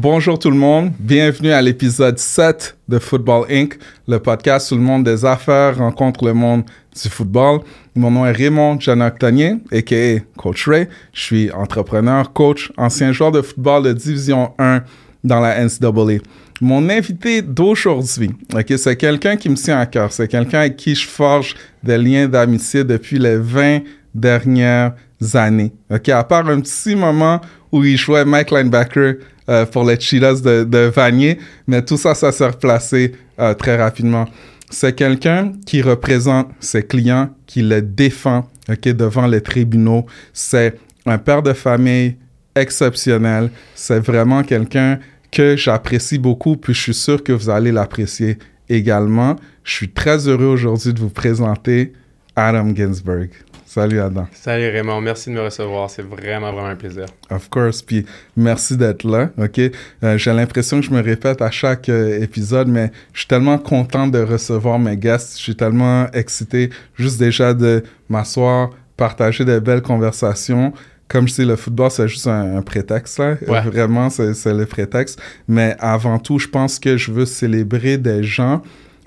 Bonjour tout le monde, bienvenue à l'épisode 7 de Football Inc., le podcast où le monde des affaires rencontre le monde du football. Mon nom est Raymond Janoctanier, a.k.a. Coach Ray. Je suis entrepreneur, coach, ancien joueur de football de Division 1 dans la NCAA. Mon invité d'aujourd'hui, ok, c'est quelqu'un qui me tient à cœur. C'est quelqu'un avec qui je forge des liens d'amitié depuis les 20 dernières années. À part un petit moment où il jouait Mike Linebacker euh, pour les Chilas de, de, Vanier, mais tout ça, ça s'est replacé euh, très rapidement. C'est quelqu'un qui représente ses clients, qui les défend ok, devant les tribunaux. C'est un père de famille exceptionnel. C'est vraiment quelqu'un que j'apprécie beaucoup, puis je suis sûr que vous allez l'apprécier également. Je suis très heureux aujourd'hui de vous présenter Adam Ginsberg. Salut Adam. Salut Raymond, merci de me recevoir. C'est vraiment, vraiment un plaisir. Of course, puis merci d'être là, OK? Euh, J'ai l'impression que je me répète à chaque euh, épisode, mais je suis tellement content de recevoir mes guests. Je suis tellement excité juste déjà de m'asseoir, partager des belles conversations comme je sais, le football, c'est juste un, un prétexte, là. Ouais. Vraiment, c'est le prétexte. Mais avant tout, je pense que je veux célébrer des gens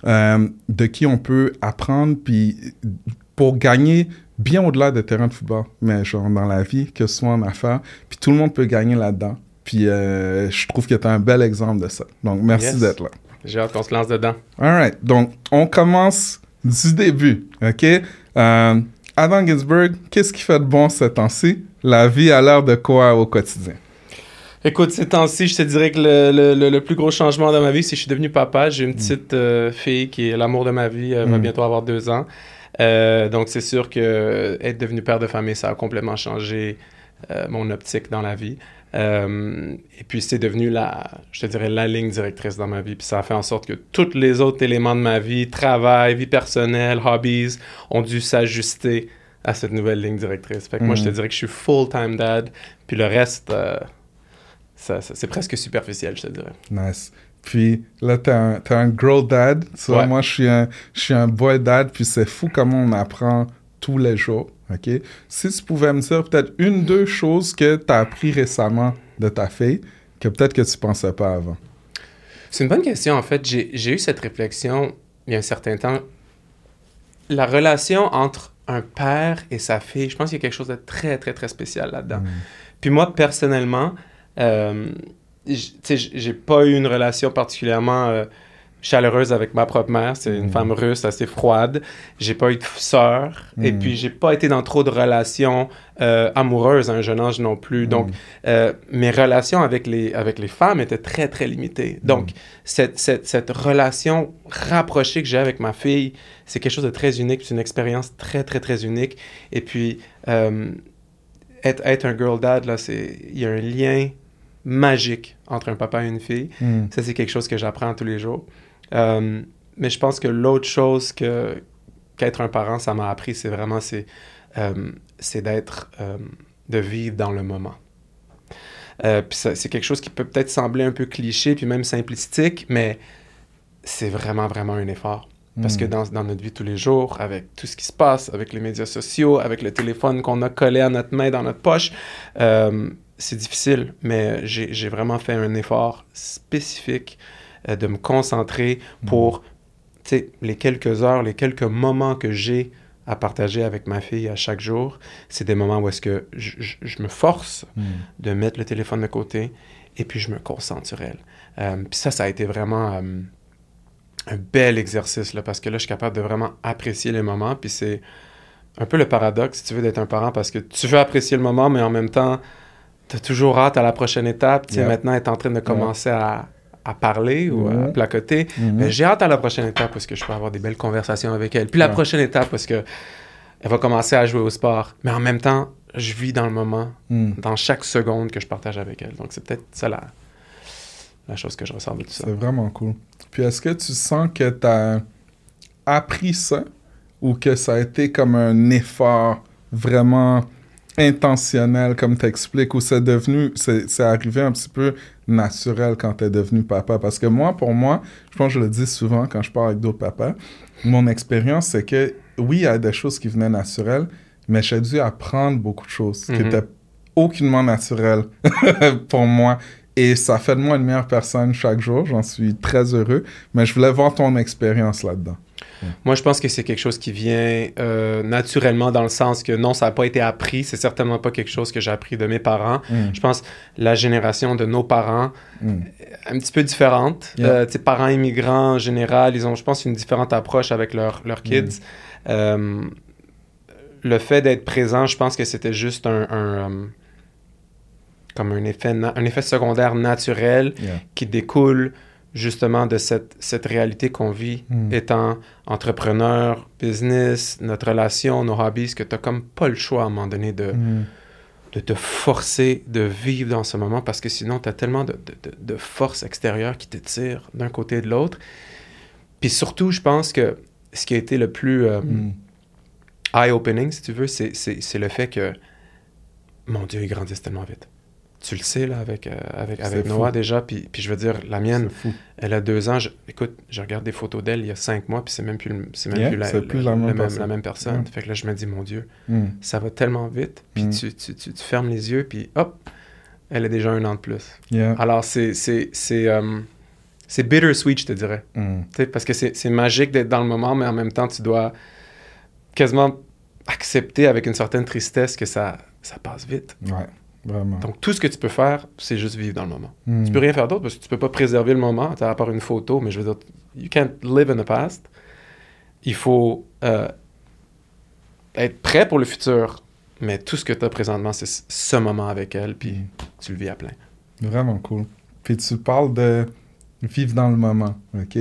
euh, de qui on peut apprendre, puis pour gagner bien au-delà des terrains de football, mais genre dans la vie, que ce soit en affaires, puis tout le monde peut gagner là-dedans. Puis euh, je trouve que tu as un bel exemple de ça. Donc, merci Yes. d'être là. J'ai hâte qu'on se lance dedans. All right. Donc, on commence du début, OK? Euh, Adam Ginsberg, qu'est-ce qui fait de bon ce temps-ci? La vie a l'air de quoi au quotidien? Écoute, ces temps-ci, je te dirais que le, le- plus gros changement dans ma vie, c'est que je suis devenu papa. J'ai une petite euh, fille qui est l'amour de ma vie, elle va Mm. bientôt avoir deux ans. Euh, donc, c'est sûr que euh, être devenu père de famille, ça a complètement changé euh, mon optique dans la vie. Euh, et puis, c'est devenu la, je te dirais, la ligne directrice dans ma vie. Puis, ça a fait en sorte que tous les autres éléments de ma vie, travail, vie personnelle, hobbies, ont dû s'ajuster à cette nouvelle ligne directrice. Fait que moi, Mm. je te dirais que je suis full-time dad. Puis le reste, ça, ça- c'est presque superficiel, je te dirais. Nice. Puis là, t'es un, t'es un girl dad. Tu vois, Ouais. moi, je suis, un, je suis un boy dad. Puis c'est fou comment on apprend tous les jours. OK? Si tu pouvais me dire peut-être une, deux choses que tu as appris récemment de ta fille que peut-être que tu pensais pas avant. C'est une bonne question, en fait. J'ai j'ai eu cette réflexion il y a un certain temps. La relation entre un père et sa fille, je pense qu'il y a quelque chose de très, très, très spécial là-dedans. Mm. Puis moi, personnellement, euh, j'ai pas eu une relation particulièrement euh, chaleureuse avec ma propre mère. C'est une Mm. femme russe assez froide. J'ai pas eu de sœur. Et Mm. puis, j'ai pas été dans trop de relations euh, amoureuses à un jeune âge non plus. Donc, Mm. euh, mes relations avec les, avec les femmes étaient très, très limitées. Donc, cette, cette, cette relation rapprochée que j'ai avec ma fille, c'est quelque chose de très unique. C'est une expérience très, très, très unique. Et puis, euh, être, être un girl dad, là, il y a un lien magique entre un papa et une fille. Mm. Ça, c'est quelque chose que j'apprends tous les jours. Euh, mais je pense que l'autre chose que, qu'être un parent, ça m'a appris, c'est vraiment, c'est, euh, d'être, euh, de vivre dans le moment. Euh, puis c'est quelque chose qui peut peut-être sembler un peu cliché, puis même simplistique, mais c'est vraiment, vraiment un effort. Parce que Mm. dans, dans notre vie tous les jours, avec tout ce qui se passe, avec les médias sociaux, avec le téléphone qu'on a collé à notre main dans notre poche, c'est difficile. Mais j'ai vraiment fait un effort spécifique euh, de me concentrer pour sais, les quelques heures, les quelques moments que j'ai à partager avec ma fille à chaque jour. C'est des moments où est-ce que je, je- je me force Mm. de mettre le téléphone de côté et puis je me concentre sur elle. Euh, puis ça, ça a été vraiment euh, un bel exercice là, parce que là, je suis capable de vraiment apprécier les moments. Puis c'est un peu le paradoxe, si tu veux, d'être un parent parce que tu veux apprécier le moment, mais en même temps, tu as toujours hâte à la prochaine étape. Tu sais, Yeah. maintenant, elle est en train de commencer à, à parler ou à Mhm. placoter. Mhm. Mais j'ai hâte à la prochaine étape parce que je peux avoir des belles conversations avec elle. Puis la prochaine étape parce que elle va commencer à jouer au sport. Mais en même temps, je vis dans le moment, Mm. dans chaque seconde que je partage avec elle. Donc c'est peut-être ça la, la chose que je ressens de tout ça. C'est vraiment cool. Puis est-ce que tu sens que tu as appris ça ou que ça a été comme un effort vraiment intentionnel, comme tu expliques, ou c'est devenu, c'est arrivé un petit peu naturel quand tu es devenu papa? Parce que moi, pour moi, je pense que je le dis souvent quand je parle avec d'autres papas, mon expérience, c'est que oui, il y a des choses qui venaient naturelles, mais j'ai dû apprendre beaucoup de choses qui Mhm. étaient aucunement naturelles pour moi Et ça fait de moi une meilleure personne chaque jour. J'en suis très heureux. Mais je voulais voir ton expérience là-dedans. Moi, je pense que c'est quelque chose qui vient euh, naturellement dans le sens que non, ça n'a pas été appris. C'est certainement pas quelque chose que j'ai appris de mes parents. Mm. Je pense la génération de nos parents Mm. un petit peu différente. Yeah. Euh, parents immigrants en général, ils ont, je pense, une différente approche avec leurs kids. Mm. Euh, le fait d'être présent, je pense que c'était juste un, un, euh, comme un effet, un effet secondaire naturel Yeah. qui découle justement de cette, cette réalité qu'on vit Mm. étant entrepreneur, business, notre relation, nos hobbies, que tu n'as comme pas le choix à un moment donné de, Mm. de te forcer de vivre dans ce moment parce que sinon tu as tellement de, de, de- forces extérieures qui te tirent d'un côté et de l'autre. Puis surtout, je pense que ce qui a été le plus euh, Mm. eye-opening, si tu veux, c'est le fait que, mon Dieu, ils grandissent tellement vite. Tu le sais, là, avec, euh, avec, fou. Noah déjà, puis, puis je veux dire, la mienne, elle a deux ans. Je- écoute, je regarde des photos d'elle il y a cinq mois, puis c'est même plus, c'est même Yeah, plus, la, plus même personne. la même personne. Ouais. Fait que là, je me dis, mon Dieu, Mm. ça va tellement vite, puis Mm. tu, tu, tu, tu fermes les yeux, puis hop, elle a déjà un an de plus. Yeah. Alors, c'est c'est c'est euh, c'est bittersweet, je te dirais. Mm. Sais, parce que c'est c'est magique d'être dans le moment, mais en même temps, tu dois quasiment accepter avec une certaine tristesse que ça, ça passe vite. Ouais, vraiment. Donc, tout ce que tu peux faire, c'est juste vivre dans le moment. Mm. Tu peux rien faire d'autre parce que tu peux pas préserver le moment, à part une photo, mais je veux dire, you can't live in the past. Il faut euh, être prêt pour le futur, mais tout ce que tu as présentement, c'est ce moment avec elle, puis Mm. tu le vis à plein. Vraiment cool. Puis tu parles de vivre dans le moment, OK?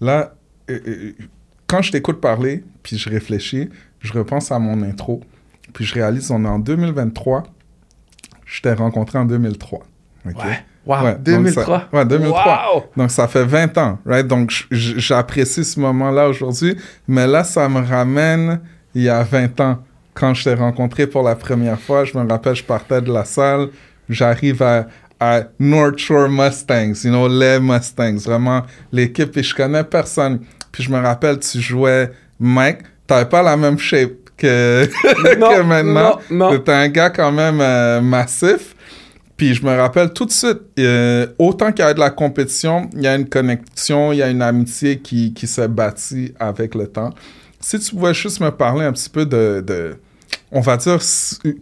Là, euh, euh, quand je t'écoute parler, puis je réfléchis, je repense à mon intro, puis je réalise on est en 2023, je t'ai rencontré en 2003, OK? Wow, Ouais, donc 2003. ça- ouais, 2003. Wow! Donc, ça fait 20 ans, right? Donc, j'apprécie ce moment-là aujourd'hui. Mais là, ça me ramène il y a 20 ans, quand je t'ai rencontré pour la première fois. Je me rappelle, je partais de la salle. J'arrive à, à North Shore Mustangs, you know, les Mustangs. Vraiment, l'équipe. Et je connais personne. Puis je me rappelle, tu jouais Mike. T'avais pas la même shape que, que maintenant. non, non. T'étais un gars quand même euh, massif. Puis je me rappelle tout de suite, euh, autant qu'il y a de la compétition, il y a une connexion, il y a une amitié qui, qui s'est bâtie avec le temps. Si tu pouvais juste me parler un petit peu de, de on va dire,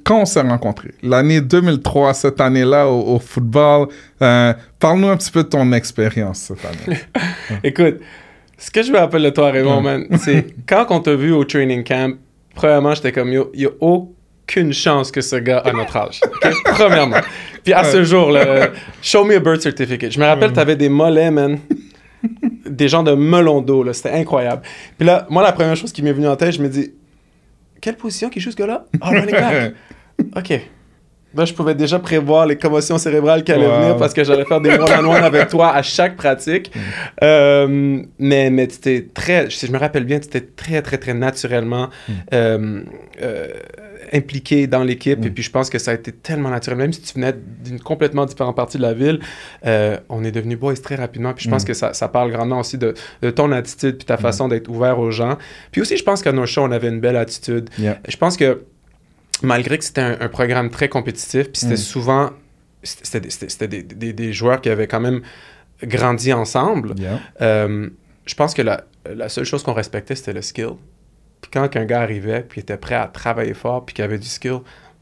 quand on s'est rencontrés, l'année 2003, cette année-là au, au football, euh, parle-nous un petit peu de ton expérience cette année. Écoute, ce que je me rappelle de toi, Raymond, man, c'est quand on t'a vu au training camp, premièrement, j'étais comme, yo, a aucune chance que ce gars a notre âge. Premièrement. Puis à ce jour, là, show me a birth certificate. Je me rappelle, t'avais des mollets, man. Des gens de melon d'eau, là. C'était incroyable. Puis là, moi, la première chose qui m'est venue en tête, je me dis, quelle position qui joue ce gars-là? Ah, running back. OK. Là, je pouvais déjà prévoir les commotions cérébrales qui allaient Wow. venir parce que j'allais faire des one-on-one avec toi à chaque pratique. Euh, mais mais tu étais très, si je me rappelle bien, tu étais très, très, très naturellement euh, euh, impliqué dans l'équipe. Et puis, je pense que ça a été tellement naturel. Même si tu venais d'une complètement différente partie de la ville, on est devenu boys très rapidement. Puis, je pense Mm. que ça, ça parle grandement aussi de, de ton attitude puis ta façon d'être ouvert aux gens. Puis aussi, je pense qu'à nos shows, on avait une belle attitude. Yeah. Je pense que malgré que c'était un, un programme très compétitif, puis c'était Mm. souvent c'était des- des, des- joueurs qui avaient quand même grandi ensemble. Yeah. Euh, je pense que la, la seule chose qu'on respectait, c'était le skill. Puis quand un gars arrivait, puis était prêt à travailler fort, puis qu'il avait du skill,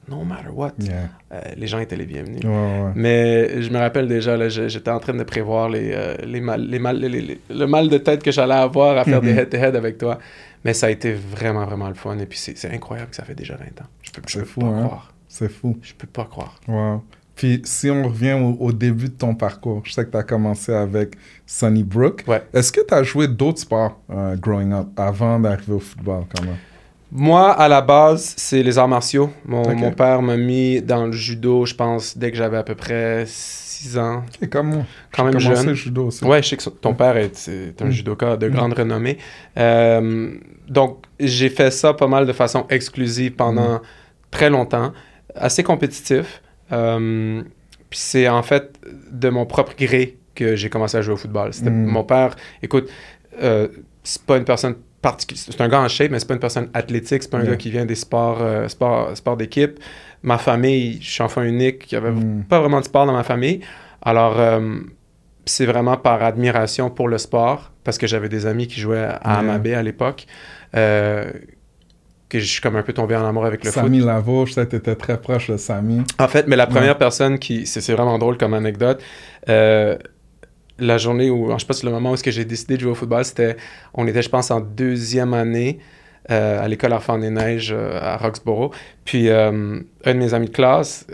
no matter what, Yeah. euh, les gens étaient les bienvenus. Ouais, ouais. Mais je me rappelle déjà, j'étais en train de prévoir les, euh, les mal, les mal, les- le mal de tête que j'allais avoir à faire des Mhm. head-to-head avec toi. Mais ça a été vraiment, vraiment le fun. Et puis c'est incroyable que ça fait déjà 20 ans. Je peux, je C'est peux fou, pas hein? croire. C'est fou. Je peux pas croire. Wow. Puis si on revient au, au début de ton parcours, je sais que tu as commencé avec Sunnybrook. Ouais. Est-ce que tu as joué d'autres sports euh, growing up avant d'arriver au football quand même? Moi, à la base, c'est les arts martiaux. Mon, mon père m'a mis dans le judo, je pense, dès que j'avais à peu près 6 ans. Et comme. Quand même jeune. le judo aussi. Ouais, je sais que ton père est, c'est un Mm. judoka de Mm. grande renommée. Euh, donc, j'ai fait ça pas mal de façon exclusive pendant Mm. très longtemps, assez compétitif. Euh, puis c'est en fait de mon propre gré que j'ai commencé à jouer au football. Mm. mon père. Écoute, euh, c'est pas une personne. C'est un gars en shape, mais c'est pas une personne athlétique. C'est pas un Yeah. gars qui vient des sports, euh, sports, sports d'équipe. Ma famille, je suis enfant unique. Il y avait Mm. pas vraiment de sport dans ma famille. Alors, euh, c'est vraiment par admiration pour le sport, parce que j'avais des amis qui jouaient à Yeah. Amabé à l'époque, euh, que je suis comme un peu tombé en amour avec le foot. Samy Lavo, je sais que t'étais très proche de Samy. En fait, mais la Ouais. première personne qui. C'est c'est vraiment drôle comme anecdote. La journée où. Je si le moment où est-ce que j'ai décidé de jouer au football, c'était. On était, je pense, en deuxième année euh, à l'école Enfants des Neiges euh, à Roxborough. Puis, euh, un de mes amis de classe.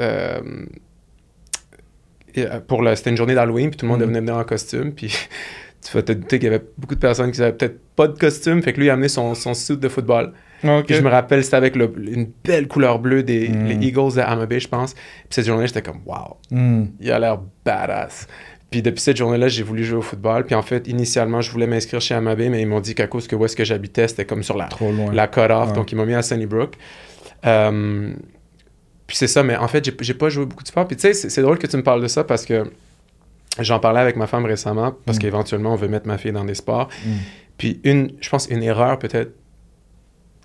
pour le, c'était une journée d'Halloween, puis tout le monde Mhm. venait venir en costume. Puis tu vas te douter qu'il y avait beaucoup de personnes qui n'avaient peut-être pas de costume. Fait que lui, il a amené son, son suit de football. Ok. Puis je me rappelle, c'était avec le- une belle couleur bleue des Mm. les Eagles de Amabe, je pense. Puis cette journée, j'étais comme, wow, Hmm. il a l'air badass. Puis depuis cette journée-là, j'ai voulu jouer au football. Puis en fait, initialement, je voulais m'inscrire chez Amabe, mais ils m'ont dit qu'à cause que où est-ce que j'habitais, c'était comme sur la, Trop loin. la cut-off. Ouais. Donc, ils m'ont mis à Sunnybrook. Euh, puis c'est ça, mais en fait, j'ai- pas joué beaucoup de sport. Puis tu sais, c'est c'est drôle que tu me parles de ça parce que j'en parlais avec ma femme récemment, parce Mm. qu'éventuellement, on veut mettre ma fille dans des sports. Mm. Puis une, je pense, une erreur peut-être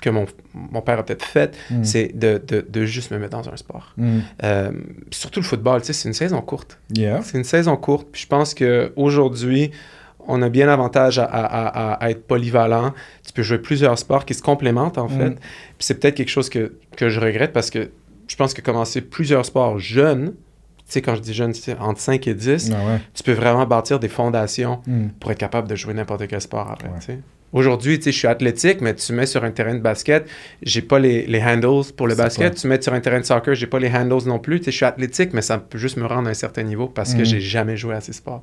que mon, mon père a peut-être faite, Mm. c'est de, de, de juste me mettre dans un sport. Hmm. Euh, surtout le football, tu sais, c'est une saison courte. Yeah. C'est une saison courte. Puis je pense qu'aujourd'hui, on a bien avantage à, à- à- à être polyvalent. Tu peux jouer plusieurs sports qui se complémentent, en fait. Mm. Puis c'est peut-être quelque chose que, que je regrette parce que je pense que commencer plusieurs sports jeunes, tu sais, quand je dis jeune, tu sais, entre 5 et 10, Ah ouais. tu peux vraiment bâtir des fondations pour être capable de jouer n'importe quel sport après. Ouais. Aujourd'hui, tu sais, je suis athlétique, mais tu mets sur un terrain de basket, j'ai pas les, les handles pour le basket. pas- Tu mets sur un terrain de soccer, j'ai pas les handles non plus. Tu sais, je suis athlétique, mais ça peut juste me rendre à un certain niveau parce que Mhm. j'ai jamais joué à ces sports.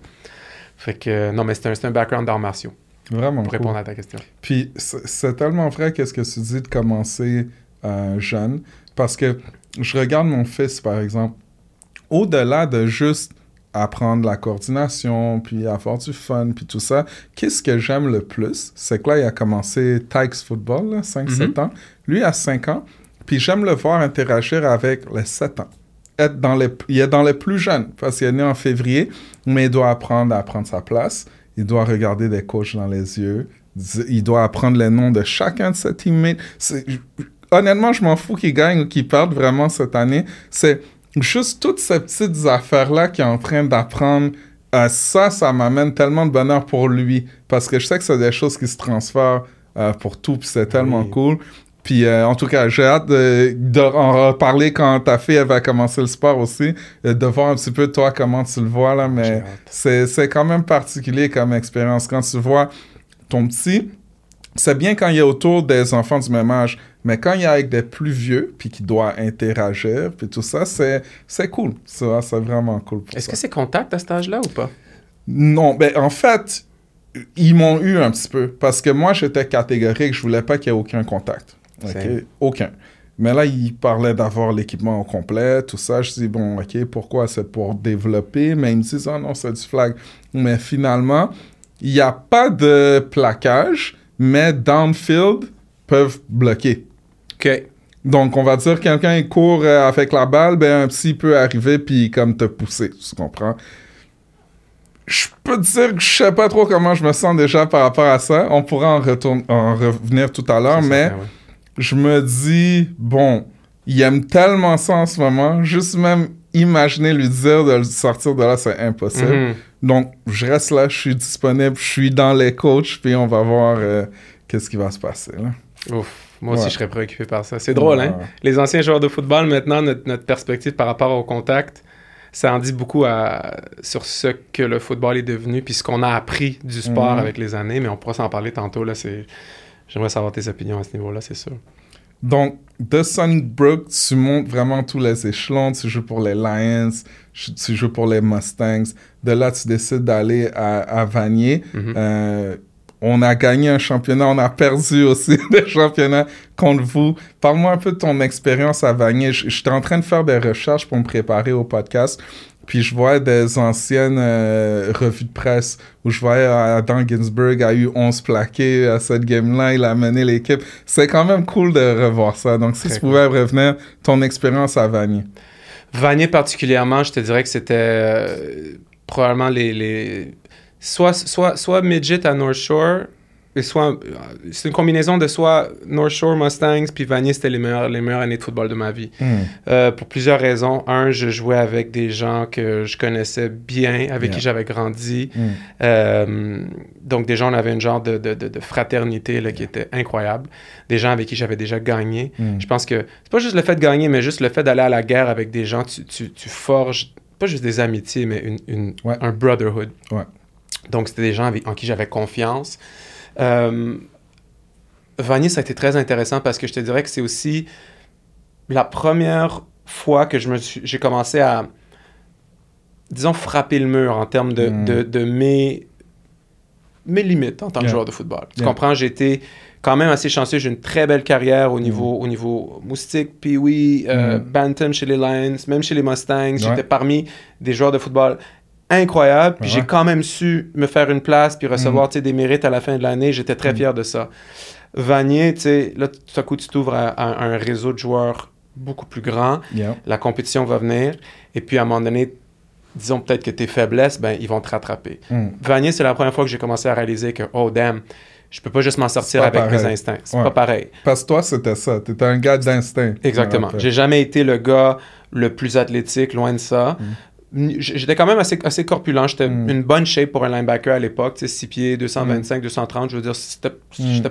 Fait que, non, mais c'est un, un background d'arts martiaux, Vraiment pour cool. répondre à ta question. Puis c'est c'est tellement vrai qu'est-ce que tu dis de commencer euh, jeune. Parce que je regarde mon fils, par exemple, au-delà de juste apprendre la coordination, puis avoir du fun, puis tout ça, qu'est-ce que j'aime le plus? C'est que là, il a commencé Tykes Football, là, 5-7 ans. Lui, a 5 ans. Puis j'aime le voir interagir avec les 7 ans. Être dans les, il est dans les plus jeunes, parce qu'il est né en février, mais il doit apprendre à prendre sa place. Il doit regarder des coachs dans les yeux. Il doit apprendre les noms de chacun de ses teammates. Honnêtement, je m'en fous qu'il gagne ou qu'il perde vraiment cette année. C'est juste toutes ces petites affaires-là qu'il est en train d'apprendre. Euh, ça, ça m'amène tellement de bonheur pour lui. Parce que je sais que c'est des choses qui se transfèrent euh, pour tout, puis c'est tellement Oui. cool. Puis euh, en tout cas, j'ai hâte de, de en reparler quand ta fille elle va commencer le sport aussi, de voir un petit peu toi comment tu le vois là, mais c'est quand même particulier comme expérience. Quand tu vois ton petit, c'est bien quand il est autour des enfants du même âge, mais quand il est avec des plus vieux, puis qu'il doit interagir, puis tout ça, c'est c'est cool. Ça, C'est vraiment cool Est-ce que c'est contact à cet âge-là ou pas? Non, ben en fait, ils m'ont eu un petit peu, parce que moi, j'étais catégorique, je voulais pas qu'il y ait aucun contact. Aucun. Mais là, il parlait d'avoir l'équipement au complet, tout ça. Je dis, bon, OK, pourquoi? C'est pour développer? Mais ils me disent, ah non, c'est du flag. Mais finalement, il n'y a pas de plaquage, mais downfield peuvent bloquer. OK. Donc, on va dire, quelqu'un il court euh, avec la balle, ben, un petit peut arriver puis comme te pousser, tu comprends? Je peux te dire que je sais pas trop comment je me sens déjà par rapport à ça. On pourra en, revenir tout à l'heure, mais ouais. je me dis, bon, il aime tellement ça en ce moment, juste même imaginer lui dire de sortir de là, c'est impossible. Mhm. Donc, je reste là, je suis disponible, je suis dans les coachs, puis on va voir euh, qu'est-ce qui va se passer. Là. Ouf. Moi aussi, Ouais. je serais préoccupé par ça. C'est drôle, hein? Ouais. Les anciens joueurs de football, maintenant, notre, notre perspective par rapport au contact, ça en dit beaucoup à- sur ce que le football est devenu, puis ce qu'on a appris du sport Mhm. avec les années, mais on pourra s'en parler tantôt. Là, c'est... J'aimerais savoir tes opinions à ce niveau-là, c'est sûr. Donc, de Sunnybrook, tu montes vraiment tous les échelons. Tu joues pour les Lions, tu joues pour les Mustangs. De là, tu décides d'aller à, à Vanier. Mhm. Euh, on a gagné un championnat, on a perdu aussi des championnats contre vous. Parle-moi un peu de ton expérience à Vanier. Je- J'étais en train de faire des recherches pour me préparer au podcast. Puis je vois des anciennes euh, revues de presse où je euh, Adam Ginsburg a eu 11 plaqués à cette game-là, il a mené l'équipe. C'est quand même cool de revoir ça. Donc si Très tu cool. pouvais revenir, ton expérience à Vanier. Vanier particulièrement, je te dirais que c'était euh, probablement les, les... Soit, soit, soit midget à North Shore, et soit, euh, c'est une combinaison de soit North Shore Mustangs, puis Vanier, c'était les meilleures, les meilleures années de football de ma vie. Hmm. Euh, pour plusieurs raisons. Un, je jouais avec des gens que je connaissais bien, avec Yeah. qui j'avais grandi. Hmm. Euh, donc, des gens, on avait une genre de, de, de- de fraternité là, qui était incroyable. Des gens avec qui j'avais déjà gagné. Hmm. Je pense que c'est pas juste le fait de gagner, mais juste le fait d'aller à la guerre avec des gens, tu, tu, tu forges pas juste des amitiés, mais une, une- Ouais. un brotherhood. Ouais. Donc, c'était des gens avec- en qui j'avais confiance. Euh, Vanier, ça a été très intéressant parce que je te dirais que c'est aussi la première fois que je me suis- j'ai commencé à, disons, frapper le mur en termes de, Mm. de, de mes, mes limites en tant que Yeah. joueur de football. Tu Yeah. comprends? J'ai été quand même assez chanceux. J'ai une très belle carrière au niveau, au niveau moustique, puis oui, Mm. Bantam chez les Lions, même chez les Mustangs. Ouais. J'étais parmi des joueurs de football incroyables. Puis Ouais. j'ai quand même su me faire une place puis recevoir Mm. sais, des mérites à la fin de l'année. J'étais très Mm. fier de ça. Vanier, tu sais, là, tout à coup, tu t'ouvres à, à un réseau de joueurs beaucoup plus grand. Yeah. La compétition va venir. Et puis, à un moment donné, disons peut-être que tes faiblesses, ben, ils vont te rattraper. Hmm. Vanier, c'est la première fois que j'ai commencé à réaliser que, oh damn, je peux pas juste m'en sortir avec mes instincts. C'est Ouais. pas pareil. Parce que toi, c'était ça. T'étais un gars d'instinct. Exactement. J'ai jamais été le gars le plus athlétique, loin de ça. J- J'étais quand même assez, assez corpulent. J'étais Mm. une bonne shape pour un linebacker à l'époque. tu sais, 6 pieds, 225, 230. Je veux dire, c'était-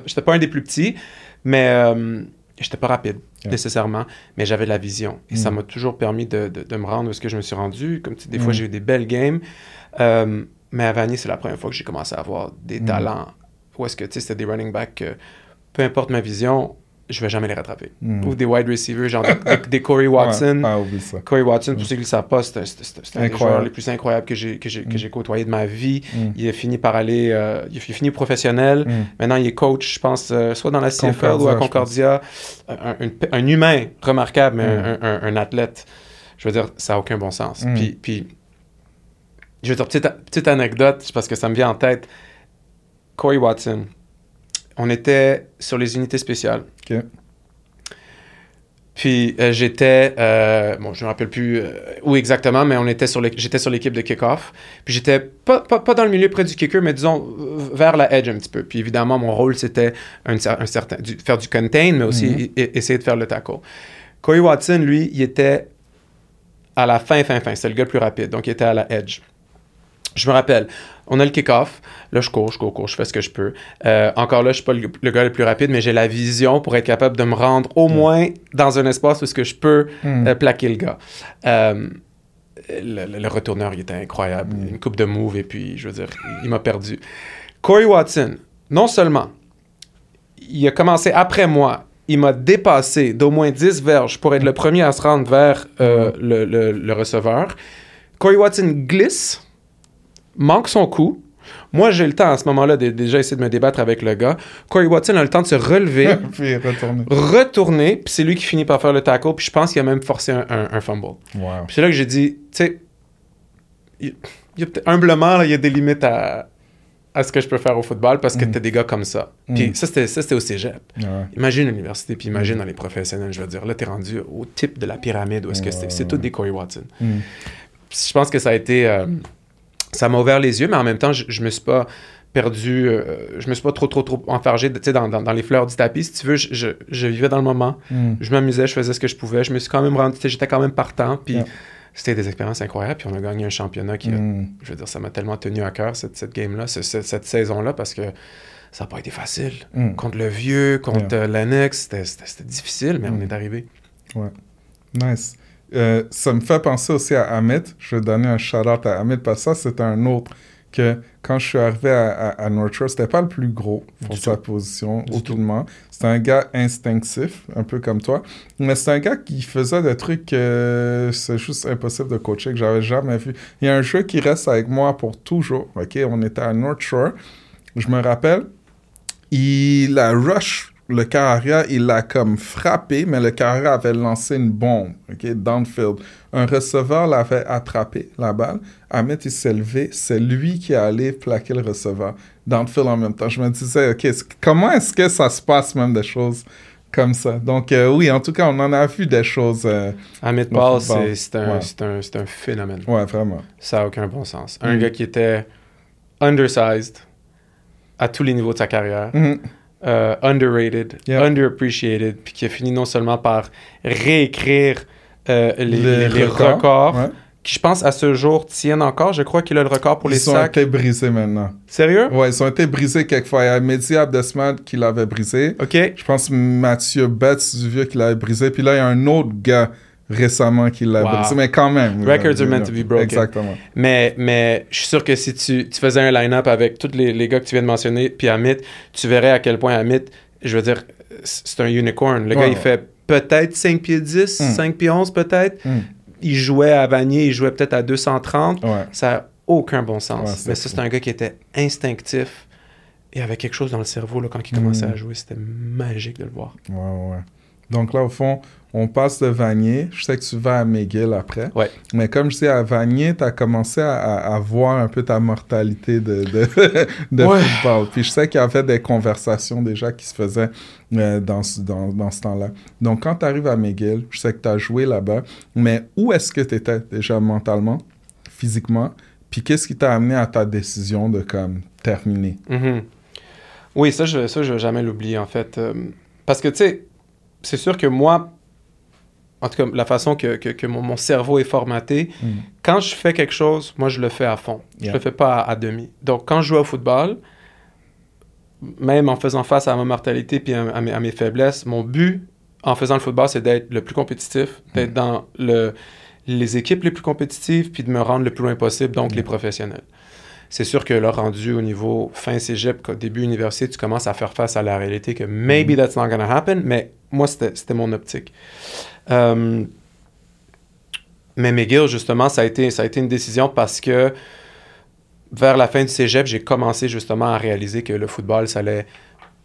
j'étais pas un des plus petits, mais euh, j'étais pas rapide Yeah. nécessairement. Mais j'avais de la vision. Et ça Mm. m'a toujours permis de, de- de me rendre où est-ce que je me suis rendu. Comme des fois, j'ai eu des belles games. Euh, mais à Vanier, c'est la première fois que j'ai commencé à avoir des talents. Où est-ce que, tu sais, c'était des running backs que, peu importe ma vision, je vais jamais les rattraper. Mm. Ou des wide receivers, genre des, des- des Corey Watson. Ouais. Ah, oublie ça. Corey Watson, pour ceux qui ne le savent pas, c'est un, des joueurs les plus incroyables que j'ai Mm. côtoyé de ma vie. Mm. Il a fini par aller, euh, il a fini professionnel. Maintenant, il est coach, je pense, euh, soit dans la CFL Concordia, ou à Concordia. Un, un- un humain remarquable, mais un, athlète. Je veux dire, ça n'a aucun bon sens. Puis, puis, je veux dire, petite, petite anecdote, parce que ça me vient en tête. Corey Watson, on était sur les unités spéciales. OK. Puis euh, j'étais, euh, bon, je me rappelle plus euh, où exactement, mais on était sur j'étais sur l'équipe de kick-off. Puis j'étais pas, pas, pas dans le milieu près du kicker, mais disons vers la edge un petit peu. Puis évidemment, mon rôle c'était un, cer- un certain, du- faire du contain, mais aussi Mhm. e- e- essayer de faire le tackle. Corey Watson, lui, il était à la fin, fin, fin. C'était le gars le plus rapide, donc il était à la edge. Je me rappelle, on a le kick-off. Là, je cours, je cours, cours, je fais ce que je peux. Euh, encore là, je suis pas le, le gars le plus rapide, mais j'ai la vision pour être capable de me rendre au moins dans un espace où est-ce que je peux Mm. euh, plaquer le gars. Euh, le, retourneur, il était incroyable. Mm. Une coupe de move et puis, je veux dire, il, m'a perdu. Corey Watson, non seulement, il a commencé après moi, il m'a dépassé d'au moins 10 verges pour être le premier à se rendre vers le, le- le receveur. Corey Watson glisse, manque son coup. Moi, j'ai le temps à ce moment-là de déjà essayer de me débattre avec le gars. Corey Watson a le temps de se relever, Puis retourner. retourner, puis c'est lui qui finit par faire le tackle, puis je pense qu'il a même forcé un, un- un fumble. Wow. Puis c'est là que j'ai dit, tu sais, il il y a peut-être- humblement, là, il y a des limites à, à ce que je peux faire au football parce que Mm. t'as des gars comme ça. Puis Mm. ça, c'était ça, c'était au cégep. Ouais. Imagine l'université, puis imagine Mm. dans les professionnels, je veux dire. Là, t'es rendu au type de la pyramide où est-ce que c'est, c'est tout des Corey Watson. Je pense que ça a été... euh, ça m'a ouvert les yeux, mais en même temps, je, je me suis pas perdu, euh, je me suis pas trop, trop, trop enfargé dans, dans, dans les fleurs du tapis. Si tu veux, je, je, je vivais dans le moment. Mm. Je m'amusais, je faisais ce que je pouvais. Je me suis quand même rendu, j'étais quand même partant. Puis Yeah. c'était des expériences incroyables. Puis on a gagné un championnat qui, a- Mm. je veux dire, ça m'a tellement tenu à cœur, cette, cette game-là, ce- ce- cette saison-là, parce que ça n'a pas été facile. Mm. Contre le vieux, contre Yeah. l'annexe, c'était- difficile, mais on est arrivé. Nice. Euh, ça me fait penser aussi à Amit. Je vais donner un shout-out à Amit parce que ça, c'était un autre que quand je suis arrivé à, à, à North Shore, c'était pas le plus gros pour Du sa tout. position, Du aucunement. C'était un gars instinctif, un peu comme toi. Mais c'est un gars qui faisait des trucs que c'est juste impossible de coacher, que j'avais jamais vu. Il y a un jeu qui reste avec moi pour toujours. OK, on était à North Shore. Je me rappelle, il a rush le carrière, il l'a comme frappé, mais le carrière avait lancé une bombe, OK, downfield. Un receveur l'avait attrapé, la balle. Ahmed, il s'est levé. C'est lui qui est allé plaquer le receveur downfield en même temps. Je me disais, OK, comment est-ce que ça se passe, même des choses comme ça? Donc, euh, oui, en tout cas, on en a vu des choses. euh, Le Paul, c'est un, Ouais. un, un phénomène. ouais, vraiment. Ça n'a aucun bon sens. Un Mm. gars qui était undersized, à tous les niveaux de sa carrière. Mhm. Euh, underrated, Yeah. underappreciated, puis qui a fini non seulement par réécrire euh, les, Les les- les records, records, ouais. qui je pense à ce jour tiennent encore. Je crois qu'il a le record pour les Ils ont sacs. été brisés maintenant. Sérieux? Ouais, ils ont été brisés quelquefois. Il y a Mehdi Abdesmad qui l'avait brisé. OK. Je pense Mathieu Betts du vieux qui l'avait brisé. Puis là, il y a un autre gars récemment qui l'a Wow. brisé. Mais quand même. Records are meant to be broken. Exactement. Mais, mais je suis sûr que si tu, tu faisais un line-up avec tous les, les gars que tu viens de mentionner, puis Amit, tu verrais à quel point Amit, je veux dire, c'est un unicorn. Le Ouais, gars, il ouais. fait peut-être 5 pieds 10, Mm. 5 pieds 11 peut-être. Mm. Il jouait à Vanier, il jouait peut-être à 230. Ouais. Ça n'a aucun bon sens. Mais ça, c'est un gars qui était instinctif et avait quelque chose dans le cerveau là, quand il commençait Mm. à jouer. C'était magique de le voir. Ouais, ouais. Donc là, au fond, on passe de Vanier. Je sais que tu vas à McGill après. Ouais. Mais comme je dis, à Vanier, tu as commencé à, à- à voir un peu ta mortalité de, de, de Ouais. football. Puis je sais qu'il y avait des conversations déjà qui se faisaient euh, dans, ce- dans, dans ce temps-là. Donc quand tu arrives à McGill, je sais que tu as joué là-bas. Mais où est-ce que tu étais déjà mentalement, physiquement? Puis qu'est-ce qui t'a amené à ta décision de comme terminer? Mhm. Oui, ça, je ça, je vais jamais l'oublier, en fait. Euh, parce que, tu sais, c'est sûr que moi, en tout cas, la façon que, que, que mon, mon cerveau est formaté, Mm. quand je fais quelque chose, moi, je le fais à fond. Je Yeah. le fais pas à, à demi. Donc, quand je joue au football, même en faisant face à ma mortalité puis à, à mes, à mes faiblesses, mon but en faisant le football, c'est d'être le plus compétitif, d'être dans le, les équipes les plus compétitives, puis de me rendre le plus loin possible, donc les professionnels. C'est sûr que là, rendu au niveau fin cégep, début université, tu commences à faire face à la réalité que maybe that's not gonna happen, mais moi, c'était mon optique. Euh, mais McGill, justement, ça a, été, ça a été une décision parce que vers la fin du cégep, j'ai commencé justement à réaliser que le football, ça allait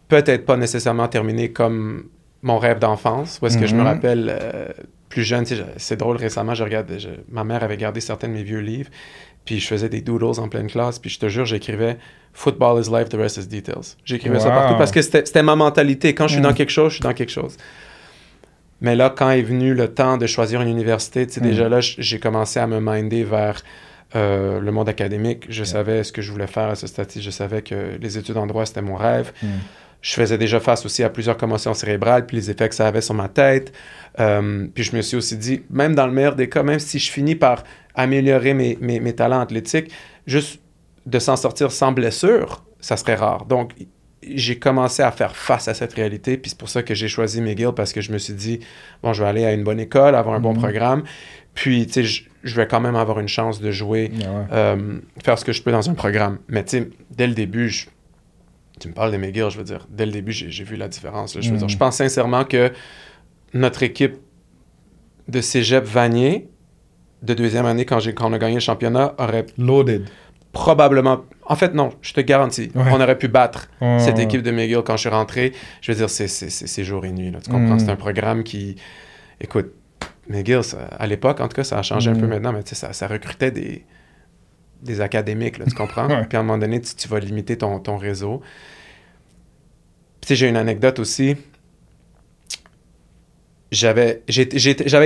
peut-être pas nécessairement terminer comme mon rêve d'enfance. Parce que je me Mhm. rappelle, euh, plus jeune, c'est drôle, récemment, je regardais, je- ma mère avait gardé certains de mes vieux livres, puis je faisais des doodles en pleine classe, puis je te jure, j'écrivais « Football is life, the rest is details ». J'écrivais ça partout parce que c'était ma mentalité. Quand je suis dans quelque chose, je suis dans quelque chose. Mais là, quand est venu le temps de choisir une université, tu sais, Mm. déjà là, j'ai commencé à me minder vers euh, le monde académique. Je savais ce que je voulais faire à ce stade-ci. Je savais que les études en droit, c'était mon rêve. Mm. Je faisais déjà face aussi à plusieurs commotions cérébrales, puis les effets que ça avait sur ma tête. Euh, puis je me suis aussi dit, même dans le meilleur des cas, même si je finis par améliorer mes, mes, mes talents athlétiques, juste de s'en sortir sans blessure, ça serait rare. Donc, j'ai commencé à faire face à cette réalité, puis c'est pour ça que j'ai choisi McGill, parce que je me suis dit, bon, je vais aller à une bonne école, avoir un bon Mhm. programme, puis, tu sais, je- je vais quand même avoir une chance de jouer, ouais. euh, faire ce que je peux dans un programme. Mais, tu sais, dès le début, je- tu me parles de McGill, je veux dire, dès le début, j'ai vu la différence. là. Je veux Mhm. dire, je pense sincèrement que notre équipe de cégep Vanier, de deuxième année, quand, quand on a gagné le championnat, aurait Loaded. Probablement. En fait, non, je te garantis, Ouais. on aurait pu battre cette équipe de McGill quand je suis rentré. Je veux dire, c'est- jour et nuit. Là, tu comprends? Mm. C'est un programme qui. Écoute, McGill, ça- à l'époque, en tout cas, ça a changé un Mm. peu maintenant, mais tu sais, ça, ça recrutait des, des académiques, là, tu comprends? Ouais. Puis à un moment donné, tu, tu vas limiter ton, ton réseau. Puis tu sais, j'ai une anecdote aussi. J'avais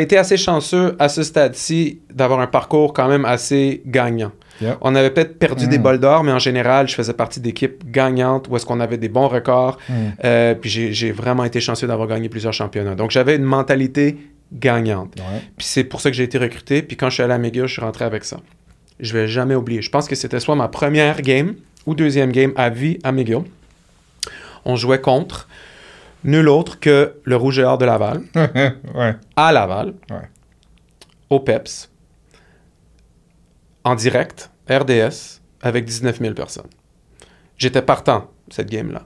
été assez chanceux à ce stade-ci d'avoir un parcours quand même assez gagnant. Yep. On avait peut-être perdu des Mm. bols d'or, mais en général, je faisais partie d'équipes gagnantes où est-ce qu'on avait des bons records. Mm. Euh, puis j'ai j'ai vraiment été chanceux d'avoir gagné plusieurs championnats. Donc j'avais une mentalité gagnante. Ouais. Puis c'est pour ça que j'ai été recruté. Puis quand je suis allé à McGill, je suis rentré avec ça. Je vais jamais oublier. Je pense que c'était soit ma première game ou deuxième game à vie à McGill. On jouait contre nul autre que le Rouge et Or de Laval, ouais. à Laval, Ouais. au PEPS, en direct, RDS, avec 19 000 personnes. J'étais partant, cette game-là.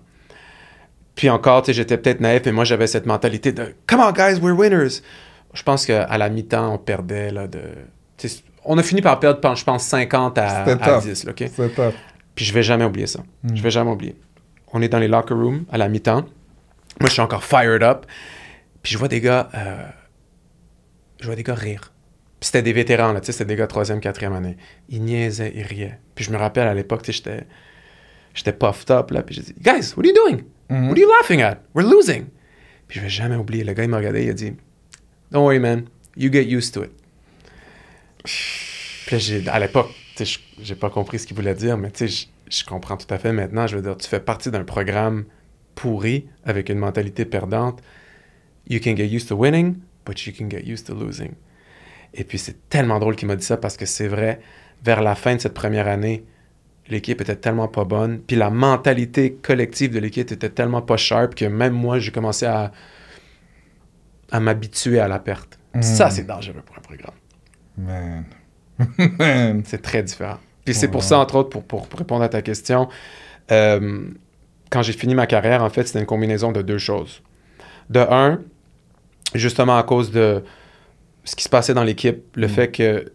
Puis encore, j'étais peut-être naïf, et moi, j'avais cette mentalité de « Come on, guys, we're winners! » Je pense qu'à la mi-temps, on perdait, là, de... On a fini par perdre, je pense, 50 à, à tough. 10, là, OK? C'est top. Puis je vais jamais oublier ça. Mm. Je vais jamais oublier. On est dans les locker rooms à la mi-temps. Moi, je suis encore fired up. Puis je vois des gars, euh, je vois des gars rire. Puis c'était des vétérans, là, tu sais, c'était des gars de troisième, quatrième année. Ils niaisaient, ils riaient. Puis je me rappelle à l'époque, tu sais, j'étais, j'étais puffed up, là. Puis j'ai dit, guys, what are you doing? Mhm. What are you laughing at? We're losing. Puis je vais jamais oublier. Le gars, il m'a regardé, il a dit, don't worry, man. You get used to it. Puis là, j'ai- à l'époque, tu sais, je- j'ai pas compris ce qu'il voulait dire, mais tu sais, je comprends tout à fait maintenant. Je veux dire, tu fais partie d'un programme pourri avec une mentalité perdante. You can get used to winning, but you can get used to losing. Et puis c'est tellement drôle qu'il m'a dit ça parce que c'est vrai, vers la fin de cette première année, l'équipe était tellement pas bonne, puis la mentalité collective de l'équipe était tellement pas sharp que même moi, j'ai commencé à, à m'habituer à la perte. Mm. Ça, c'est dangereux pour un programme. Man. Man. C'est très différent. Puis c'est pour ça, entre autres, pour, pour, pour répondre à ta question, euh, quand j'ai fini ma carrière, en fait, c'était une combinaison de deux choses. De un, justement à cause de ce qui se passait dans l'équipe, le Mm. fait que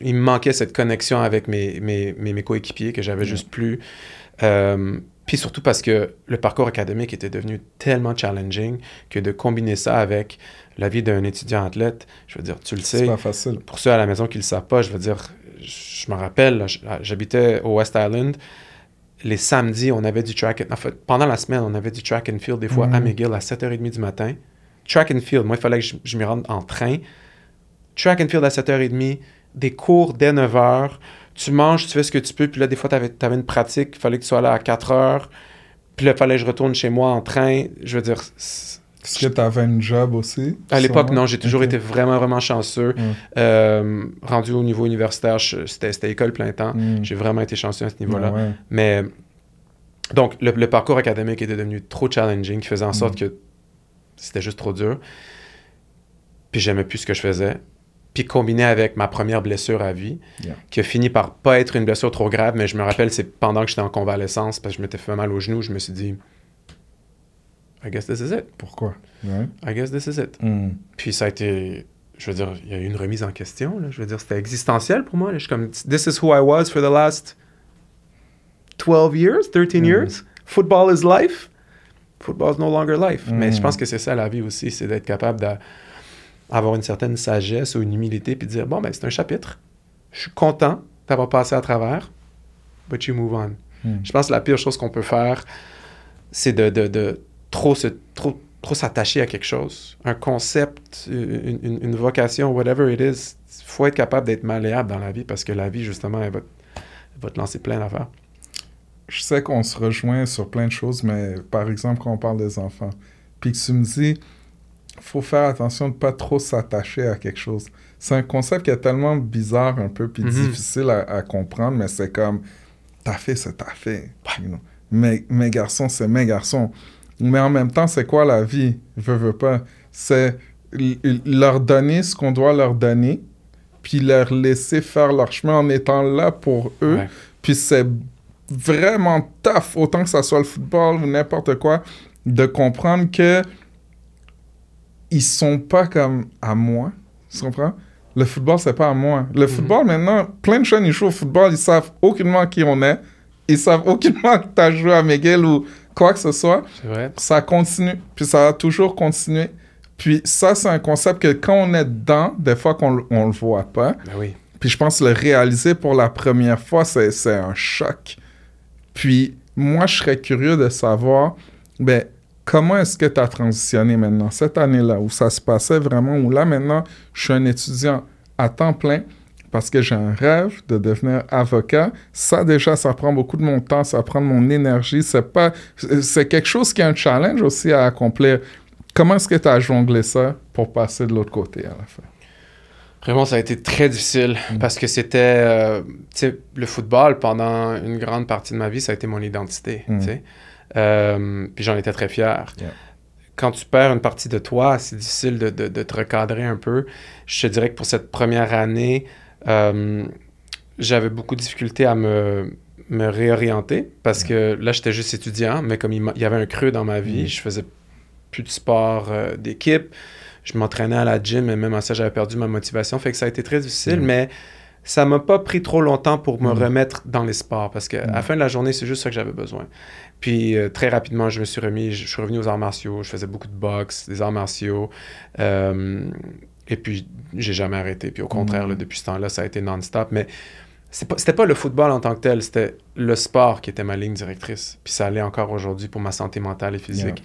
il me manquait cette connexion avec mes, mes, mes, mes coéquipiers que j'avais Mm. juste plus. Euh, puis surtout parce que le parcours académique était devenu tellement challenging que de combiner ça avec la vie d'un étudiant athlète, je veux dire, tu le sais, C'est pas facile. pour ceux à la maison qui ne le savent pas, je veux dire, je me rappelle, j'habitais au West Island. Les samedis, on avait du track. En fait, pendant la semaine, on avait du track and field, des fois à Mhm. McGill à 7h30 du matin. Track and field, moi, il fallait que je, je m'y rende en train. Track and field à 7h30, des cours dès 9h. Tu manges, tu fais ce que tu peux. Puis là, des fois, tu avais, une pratique, il fallait que tu sois là à 4h. Puis là, il fallait que je retourne chez moi en train. Je veux dire, Est-ce que tu avais un job aussi? à l'époque, non, j'ai toujours été vraiment, vraiment chanceux. Mm. Euh, rendu au niveau universitaire, c'était école plein temps. Mm. J'ai vraiment été chanceux à ce niveau-là. Ouais. Mais donc, le, le parcours académique était devenu trop challenging, qui faisait en sorte Mm. que c'était juste trop dur. Puis j'aimais plus ce que je faisais. Puis combiné avec ma première blessure à vie, Yeah. qui a fini par pas être une blessure trop grave, mais je me rappelle, c'est pendant que j'étais en convalescence, parce que je m'étais fait mal au genou, je me suis dit, I guess this is it. Pourquoi? I guess this is it. Mm. Puis ça a été, je veux dire, il y a eu une remise en question. Là. Je veux dire, c'était existentiel pour moi. là. Je suis comme, this is who I was for the last 12 years, 13 Mhm. years. Football is life. Football is no longer life. Mais Mhm. je pense que c'est ça la vie aussi, c'est d'être capable d'avoir une certaine sagesse ou une humilité puis de dire, bon, ben c'est un chapitre. Je suis content d'avoir passé à travers, but you move on. Mm. Je pense que la pire chose qu'on peut faire, c'est de, de, de trop se trop, trop s'attacher à quelque chose. Un concept, une, une- une vocation, whatever it is. Il faut être capable d'être malléable dans la vie parce que la vie, justement, elle va, elle va te lancer plein d'affaires. Je sais qu'on se rejoint sur plein de choses, mais par exemple, quand on parle des enfants, puis que tu me dis, faut faire attention de pas trop s'attacher à quelque chose. C'est un concept qui est tellement bizarre un peu, puis Mhm. difficile à, à comprendre, mais c'est comme, t'as fait, c'est t'as fait. you know. Mes, mes garçons, c'est mes garçons. Mais en même temps, c'est quoi la vie? Veux, veux pas. C'est leur donner ce qu'on doit leur donner, puis leur laisser faire leur chemin en étant là pour eux. Ouais. Puis c'est vraiment tough, autant que ça soit le football ou n'importe quoi, de comprendre que ils sont pas comme à moi. Tu comprends? Le football, c'est pas à moi. Le football, maintenant, plein de jeunes, ils jouent au football, ils savent aucunement qui on est. Ils savent aucunement que tu as joué à Miguel ou quoi que ce soit. Vrai. Ça continue, puis ça va toujours continuer. Puis ça, c'est un concept que quand on est dedans, des fois qu'on on le voit pas. Ben oui. Puis je pense que le réaliser pour la première fois, c'est c'est un choc. Puis moi, je serais curieux de savoir, ben, comment est-ce que tu as transitionné maintenant, cette année-là, où ça se passait vraiment, où là maintenant, je suis un étudiant à temps plein parce que j'ai un rêve de devenir avocat. Ça, déjà, ça prend beaucoup de mon temps, ça prend mon énergie. C'est pas, c'est quelque chose qui est un challenge aussi à accomplir. Comment est-ce que tu as jonglé ça pour passer de l'autre côté à la fin? Vraiment, ça a été très difficile Mm. parce que c'était, euh, tu sais, le football pendant une grande partie de ma vie, ça a été mon identité, Mm. tu sais. Euh, puis j'en étais très fier. Yeah. Quand tu perds une partie de toi, c'est difficile de, de- de te recadrer un peu. Je te dirais que pour cette première année, euh, j'avais beaucoup de difficultés à me, me réorienter parce que là, j'étais juste étudiant, mais comme il, il y avait un creux dans ma vie, Mm. je faisais plus de sport d'équipe. Je m'entraînais à la gym et même à ça, j'avais perdu ma motivation. Fait que ça a été très difficile, Mm. mais ça m'a pas pris trop longtemps pour me Mm. remettre dans les sports parce qu'à Mm. la fin de la journée, c'est juste ça que j'avais besoin. Puis euh, très rapidement, je me suis remis, je suis revenu aux arts martiaux. Je faisais beaucoup de boxe, des arts martiaux. Euh, et puis, j'ai jamais arrêté. Puis au contraire, Mm. là, depuis ce temps-là, ça a été non-stop. Mais c'est pas- c'était pas le football en tant que tel, c'était le sport qui était ma ligne directrice. Puis ça allait encore aujourd'hui pour ma santé mentale et physique.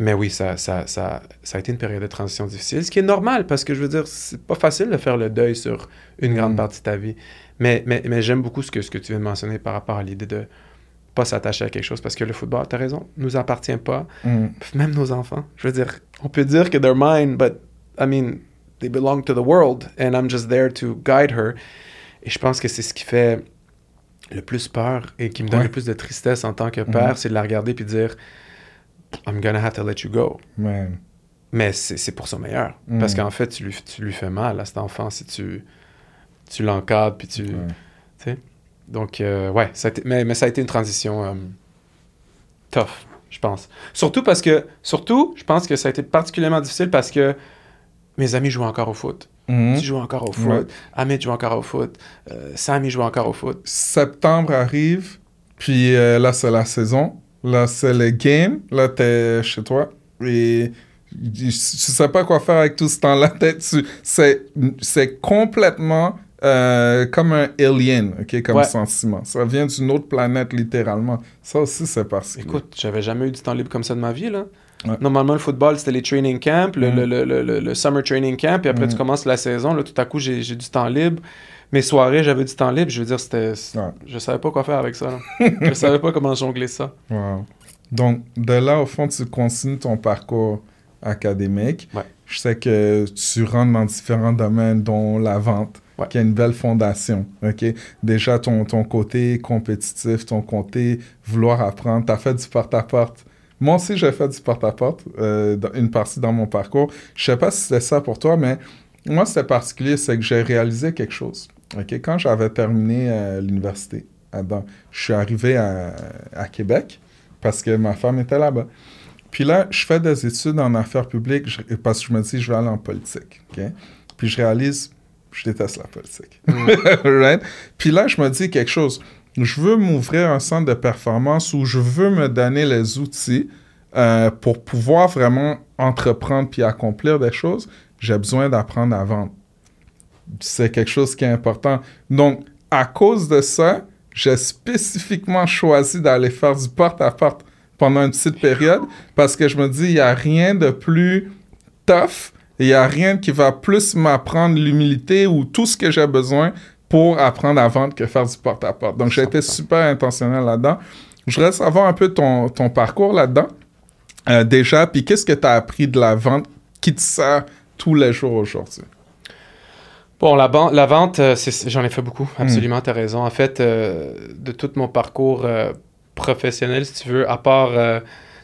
Mais oui, ça, ça, ça, ça a été une période de transition difficile, ce qui est normal parce que je veux dire, c'est pas facile de faire le deuil sur une grande Mm. partie de ta vie. Mais, mais, mais j'aime beaucoup ce que, ce que tu viens de mentionner par rapport à l'idée de pas s'attacher à quelque chose parce que le football, t'as raison, nous appartient pas. Mm. Même nos enfants. Je veux dire, on peut dire que they're mine, but I mean, they belong to the world and I'm just there to guide her. Et je pense que c'est ce qui fait le plus peur et qui me donne Ouais. le plus de tristesse en tant que père, Mhm. c'est de la regarder puis de dire I'm gonna have to let you go. Mais c'est pour son meilleur. Mhm. Parce qu'en fait, tu lui, tu lui fais mal à cet enfant si tu, tu l'encadres puis tu. Ouais. Donc, euh, ouais, ça a été- mais, mais ça a été une transition euh, tough, je pense. Surtout parce que, surtout, je pense que ça a été particulièrement difficile parce que mes amis jouent encore au foot. Mhm. Tu joues encore au foot. Ouais. Hamid joue encore au foot. Euh, Sammy joue encore au foot. Septembre arrive, puis euh, là, c'est la saison. Là, c'est le game. Là, t'es chez toi. Et tu sais pas quoi faire avec tout ce temps-là. C'est c'est complètement euh, comme un alien, OK, comme Ouais. sentiment. Ça vient d'une autre planète, littéralement. Ça aussi, c'est particulier. Écoute, j'avais jamais eu du temps libre comme ça de ma vie, là. Ouais. Normalement, le football, c'était les training camps, le, Mm. le, le, le- summer training camp, puis après, Mm. tu commences la saison, là, tout à coup, j'ai j'ai du temps libre. Mes soirées, j'avais du temps libre. Je veux dire, c'était... Ouais. Je savais pas quoi faire avec ça, je savais pas comment jongler ça. Wow. Donc, de là, au fond, tu continues ton parcours académique. Ouais. Je sais que tu rentres dans différents domaines, dont la vente, Ouais. qui a une belle fondation. OK? Déjà, ton, ton côté compétitif, ton côté vouloir apprendre. Tu as fait du porte-à-porte. Moi aussi, j'ai fait du porte-à-porte, euh, une partie dans mon parcours. Je sais pas si c'était ça pour toi, mais moi, c'était particulier, c'est que j'ai réalisé quelque chose. OK? Quand j'avais terminé euh, l'université, je suis arrivé à, à Québec parce que ma femme était là-bas. Puis là, je fais des études en affaires publiques je- parce que je me dis, je vais aller en politique. OK? Puis je réalise, je déteste la politique. Right? Puis là, je me dis quelque chose. Je veux m'ouvrir un centre de performance où je veux me donner les outils euh, pour pouvoir vraiment entreprendre puis accomplir des choses. J'ai besoin d'apprendre à vendre. C'est quelque chose qui est important. Donc, à cause de ça, j'ai spécifiquement choisi d'aller faire du porte-à-porte pendant une petite période parce que je me dis, il n'y a rien de plus tough, il n'y a rien qui va plus m'apprendre l'humilité ou tout ce que j'ai besoin pour apprendre à vendre que faire du porte-à-porte. Donc, j'ai été 100%. super intentionnel là-dedans. Je voudrais savoir un peu ton, ton parcours là-dedans. Euh, déjà, puis qu'est-ce que tu as appris de la vente qui te sert tous les jours aujourd'hui? Bon, la, vente, euh, c'est- j'en ai fait beaucoup, absolument, tu as raison. En fait, euh, de tout mon parcours euh, professionnel, si tu veux, à part euh,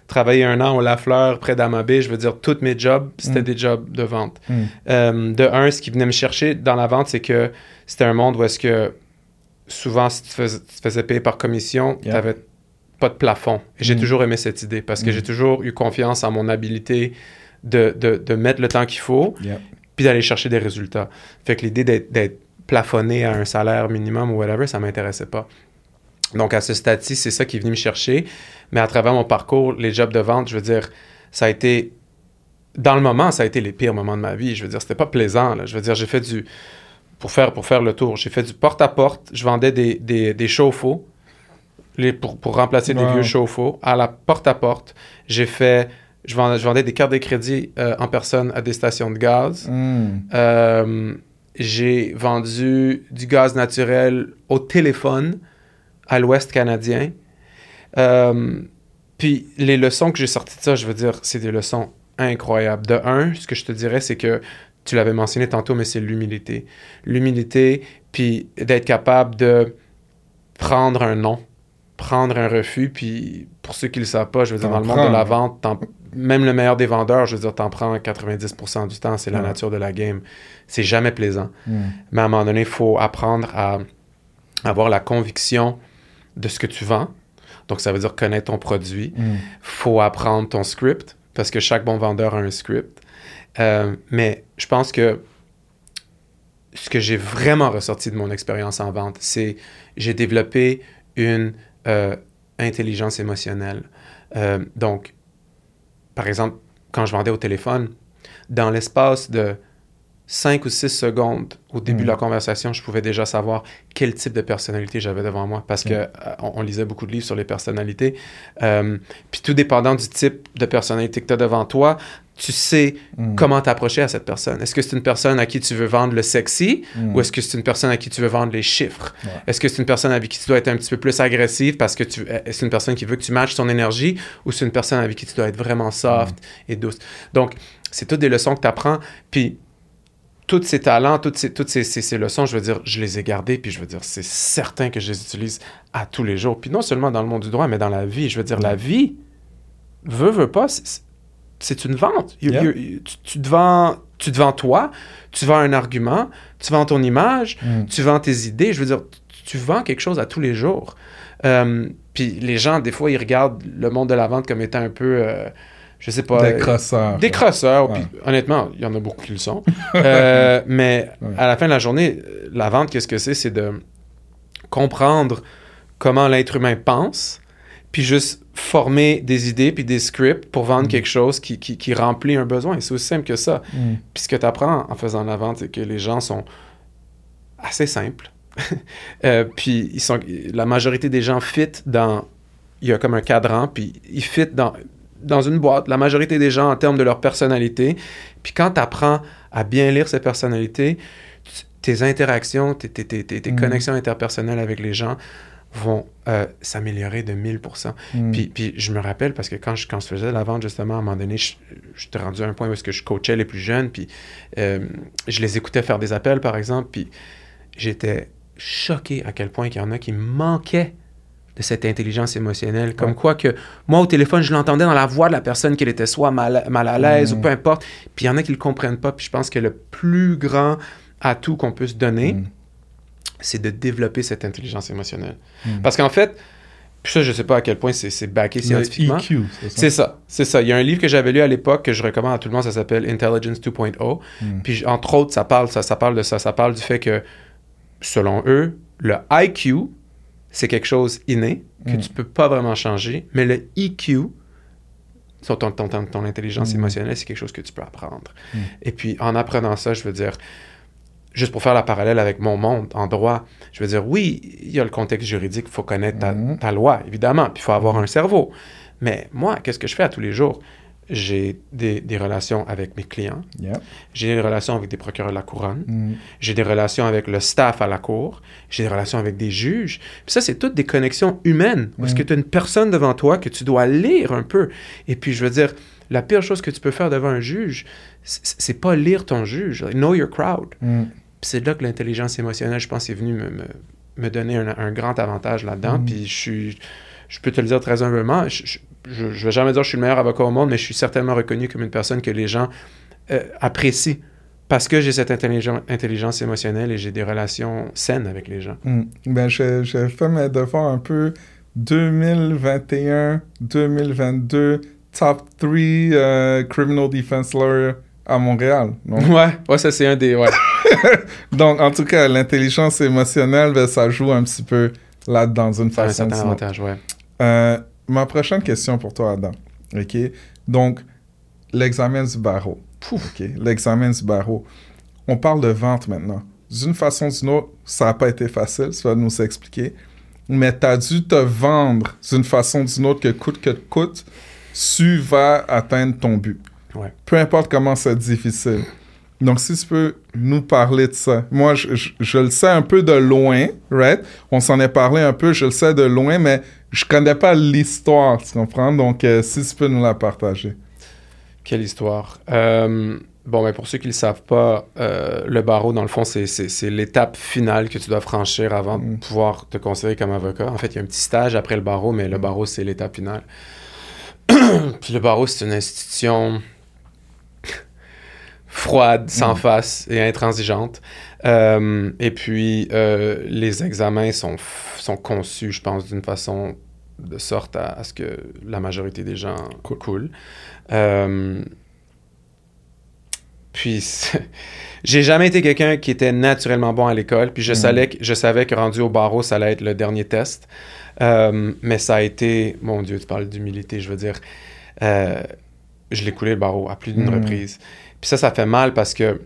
travailler un an au Lafleur près d'Amabé, je veux dire, tous mes jobs, c'était Mm. des jobs de vente. Mm. Euh, de un, ce qui venait me chercher dans la vente, c'est que c'était un monde où est-ce que souvent, si tu, fais- tu te faisais payer par commission, Yeah. tu n'avais pas de plafond. Et j'ai Mm. toujours aimé cette idée parce que Mm. j'ai toujours eu confiance en mon habilité de, de, de mettre le temps qu'il faut Yeah. Puis d'aller chercher des résultats. Fait que l'idée d'être, plafonné à un salaire minimum ou whatever, ça m'intéressait pas. Donc à ce stade-ci, c'est ça qui est venu me chercher. Mais à travers mon parcours, les jobs de vente, je veux dire, ça a été dans le moment, ça a été les pires moments de ma vie. Je veux dire, c'était pas plaisant. là. Je veux dire, j'ai fait du pour faire pour faire le tour, j'ai fait du porte-à-porte. Je vendais des, des, des chauffe-eau les, pour, pour remplacer des vieux chauffe-eau à la porte-à-porte. J'ai fait je vendais, je vendais des cartes de crédit euh, en personne à des stations de gaz. Mm. Euh, j'ai vendu du gaz naturel au téléphone à l'Ouest canadien. Euh, puis les leçons que j'ai sorties de ça, je veux dire, c'est des leçons incroyables. De un, ce que je te dirais, c'est que tu l'avais mentionné tantôt, mais c'est l'humilité. L'humilité, puis d'être capable de prendre un non, prendre un refus, puis pour ceux qui ne le savent pas, je veux dire, dans le monde de la vente, même le meilleur des vendeurs, je veux dire, t'en prends 90% du temps, c'est la Ouais. nature de la game. C'est jamais plaisant. Mm. Mais à un moment donné, il faut apprendre à avoir la conviction de ce que tu vends. Donc, ça veut dire connaître ton produit. Mm. faut apprendre ton script, parce que chaque bon vendeur a un script. Euh, mais je pense que ce que j'ai vraiment ressorti de mon expérience en vente, c'est j'ai développé une euh, intelligence émotionnelle. Euh, donc, par exemple, quand je vendais au téléphone, dans l'espace de 5 ou 6 secondes au début Mm. de la conversation, je pouvais déjà savoir quel type de personnalité j'avais devant moi parce Mm. que euh, on, on lisait beaucoup de livres sur les personnalités. Euh, puis tout dépendant du type de personnalité que tu as devant toi, tu sais Mm. comment t'approcher à cette personne. Est-ce que c'est une personne à qui tu veux vendre le sexy Mm. ou est-ce que c'est une personne à qui tu veux vendre les chiffres? Ouais. Est-ce que c'est une personne avec qui tu dois être un petit peu plus agressive parce que tu, euh, c'est une personne qui veut que tu matches ton énergie ou c'est une personne avec qui tu dois être vraiment soft et douce? Donc, c'est toutes des leçons que tu apprends. Puis, tous ces talents, toutes, ces, toutes ces, ces- ces leçons, je veux dire, je les ai gardées, puis je veux dire, c'est certain que je les utilise à tous les jours. Puis non seulement dans le monde du droit, mais dans la vie. Je veux dire, la vie, veut, veut pas, c'est- une vente. You- Yeah. you- tu, tu te vends, tu te vends toi, tu vends un argument, tu vends ton image, Mm. tu vends tes idées. Je veux dire, tu, tu vends quelque chose à tous les jours. Euh, puis les gens, des fois, ils regardent le monde de la vente comme étant un peu, euh, je sais pas... Des crosseurs. Des crosseurs, Ouais. puis honnêtement, il y en a beaucoup qui le sont. Euh, mais Ouais. à la fin de la journée, euh, la vente, qu'est-ce que c'est? C'est de comprendre comment l'être humain pense, puis juste former des idées puis des scripts pour vendre Mm. quelque chose qui, qui, qui remplit un besoin. C'est aussi simple que ça. Mm. Puis ce que tu apprends en faisant la vente, c'est que les gens sont assez simples. Euh, puis ils sont, la majorité des gens fit dans... Il y a comme un cadran, puis ils fit dans, dans une boîte. La majorité des gens en termes de leur personnalité. Puis quand tu apprends à bien lire ces personnalités, tes interactions, tes, tes- tes- tes- tes Mhm. connexions interpersonnelles avec les gens vont euh, s'améliorer de 1000%. Mm. Puis, puis je me rappelle parce que quand je, quand je faisais la vente, justement, à un moment donné, je- j'étais rendu à un point où que je coachais les plus jeunes, puis euh, je les écoutais faire des appels, par exemple, puis j'étais choqué à quel point il y en a qui manquaient de cette intelligence émotionnelle. Comme Ouais. quoi que moi, au téléphone, je l'entendais dans la voix de la personne qu'elle était soit mal, mal à l'aise Mm. ou peu importe. Puis il y en a qui le comprennent pas. Puis je pense que le plus grand atout qu'on peut se donner, Mm. c'est de développer cette intelligence émotionnelle. Mm. Parce qu'en fait, puis ça, je sais pas à quel point c'est backé scientifiquement. EQ, c'est ça? C'est ça. Il y a un livre que j'avais lu à l'époque que je recommande à tout le monde, ça s'appelle Intelligence 2.0. Mm. Puis entre autres, ça parle, ça, ça parle de ça. Ça parle du fait que, selon eux, le IQ, c'est quelque chose inné que Mm. tu peux pas vraiment changer, mais le EQ, sur ton, ton, ton, ton intelligence Mm. émotionnelle, c'est quelque chose que tu peux apprendre. Mm. Et puis, en apprenant ça, je veux dire, juste pour faire la parallèle avec mon monde en droit, je veux dire, oui, il y a le contexte juridique, il faut connaître ta, Mhm. ta loi, évidemment, puis il faut avoir un cerveau. Mais moi, qu'est-ce que je fais à tous les jours? J'ai des, des relations avec mes clients, Yeah. j'ai des relations avec des procureurs de la couronne, Mm. j'ai des relations avec le staff à la cour, j'ai des relations avec des juges. Puis ça, c'est toutes des connexions humaines. Parce Mm. que tu as une personne devant toi que tu dois lire un peu. Et puis, je veux dire, la pire chose que tu peux faire devant un juge, c'est pas lire ton juge. Know your crowd. Mm. Puis c'est là que l'intelligence émotionnelle, je pense, est venue me, me, me donner un, un grand avantage là-dedans. Mm. Puis je suis, je peux te le dire très humblement, je, je, je, je vais jamais dire que je suis le meilleur avocat au monde, mais je suis certainement reconnu comme une personne que les gens euh, apprécient parce que j'ai cette intelligence, émotionnelle et j'ai des relations saines avec les gens. Mm. Ben, j'ai j'ai fait mes devoirs un peu 2021, 2022, top 3 criminal defense lawyer à Montréal. Ouais, ouais, ça c'est un des. Ouais. Donc, en tout cas, l'intelligence émotionnelle, ben, ça joue un petit peu là-dedans d'une un façon. ou certain avantage, ouais. Euh, ma prochaine question pour toi, Adam. OK? Donc, l'examen du barreau. OK? L'examen du barreau. On parle de vente maintenant. D'une façon ou d'une autre, ça n'a pas été facile, ça va nous expliquer. Mais tu as dû te vendre d'une façon ou d'une autre que coûte que coûte, tu vas atteindre ton but. Ouais. Peu importe comment c'est difficile. Donc, si tu peux nous parler de ça. Moi, je, je- je le sais un peu de loin, right? On s'en est parlé un peu, je le sais de loin, mais je connais pas l'histoire, tu comprends? Donc, euh, si tu peux nous la partager. Quelle histoire? Euh, bon, ben pour ceux qui ne le savent pas, euh, le barreau, dans le fond, c'est- l'étape finale que tu dois franchir avant Mm. de pouvoir te considérer comme avocat. En fait, il y a un petit stage après le barreau, mais le Mm. barreau, c'est l'étape finale. Puis le barreau, c'est une institution froide, sans Mm. face et intransigeante. Euh, et puis, euh, les examens sont, sont conçus, je pense, d'une façon de sorte à, à ce que la majorité des gens Cool. coulent. Euh, puis, j'ai jamais été quelqu'un qui était naturellement bon à l'école. Puis je, Mm. savais que, je savais que rendu au barreau, ça allait être le dernier test. Mais ça a été, mon Dieu, tu parles d'humilité, je veux dire, je l'ai coulé le barreau à plus d'une Mm. reprise. Puis ça, ça fait mal parce que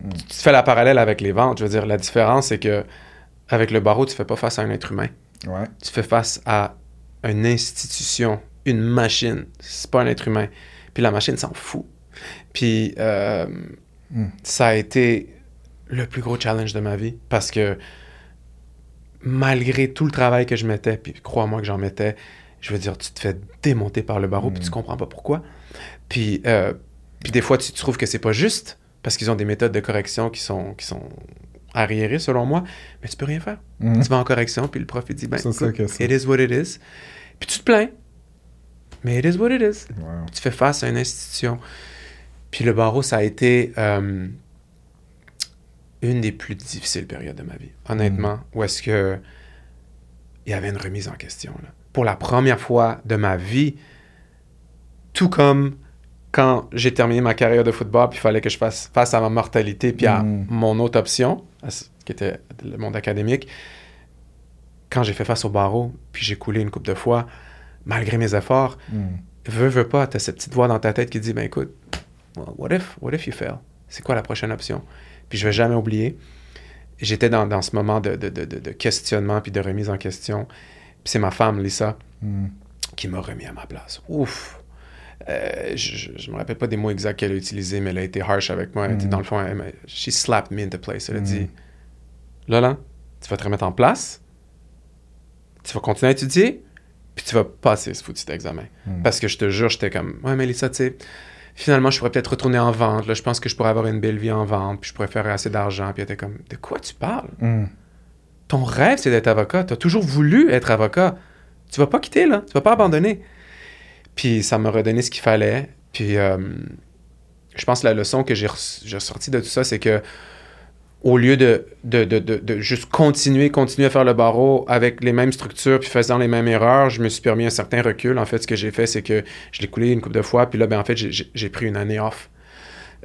tu fais la parallèle avec les ventes. Je veux dire, la différence, c'est que avec le barreau, tu fais pas face à un être humain. Ouais. Tu fais face à une institution, une machine. C'est pas un être humain. Puis la machine s'en fout. Puis euh, Mm. ça a été le plus gros challenge de ma vie parce que malgré tout le travail que je mettais, puis crois-moi que j'en mettais, je veux dire, tu te fais démonter par le barreau puis tu comprends pas pourquoi. Puis, euh, puis des fois, tu trouves que c'est pas juste parce qu'ils ont des méthodes de correction qui sont, qui sont arriérées selon moi, mais tu peux rien faire. Mhm. Tu vas en correction, puis le prof il dit, ben, C'est ça écoute, c'est. it is what it is. Puis tu te plains, mais it is what it is Wow. tu fais face à une institution. Puis le barreau, ça a été euh, une des plus difficiles périodes de ma vie, honnêtement, où est-ce que il y avait une remise en question. là. Pour la première fois de ma vie, tout comme quand j'ai terminé ma carrière de football, puis il fallait que je fasse face à ma mortalité, puis à Mm. mon autre option, qui était le monde académique, quand j'ai fait face au barreau, puis j'ai coulé une coupe de fois, malgré mes efforts, Mm. veux, veux pas, t'as cette petite voix dans ta tête qui dit, ben écoute, what if, what if you fail? C'est quoi la prochaine option? Puis je vais jamais oublier, j'étais dans, dans ce moment de, de, de, de- de questionnement puis de remise en question. Puis c'est ma femme, Lisa, Mm. qui m'a remis à ma place. Ouf! Euh, je, je me rappelle pas des mots exacts qu'elle a utilisés, mais elle a été harsh avec moi. Elle Mhm. Dans le fond, elle she slapped me into place. Elle a Mhm. dit, là, tu vas te remettre en place, tu vas continuer à étudier, puis tu vas passer ce foutu examen. Mhm. Parce que je te jure, j'étais comme, ouais, mais Lisa, tu sais, finalement, je pourrais peut-être retourner en vente. Là, je pense que je pourrais avoir une belle vie en vente, puis je pourrais faire assez d'argent. Puis elle était comme, de quoi tu parles? Mm. Ton rêve, c'est d'être avocat. Tu as toujours voulu être avocat. Tu vas pas quitter, là. Tu vas pas abandonner. Puis ça m'a redonné ce qu'il fallait. Puis euh, je pense que la leçon que j'ai ressortie de tout ça, c'est que au lieu de, de, de, de, de juste continuer, continuer à faire le barreau avec les mêmes structures puis faisant les mêmes erreurs, je me suis permis un certain recul. En fait, ce que j'ai fait, c'est que je l'ai coulé une couple de fois. Puis là, ben, en fait, j'ai- pris une année off.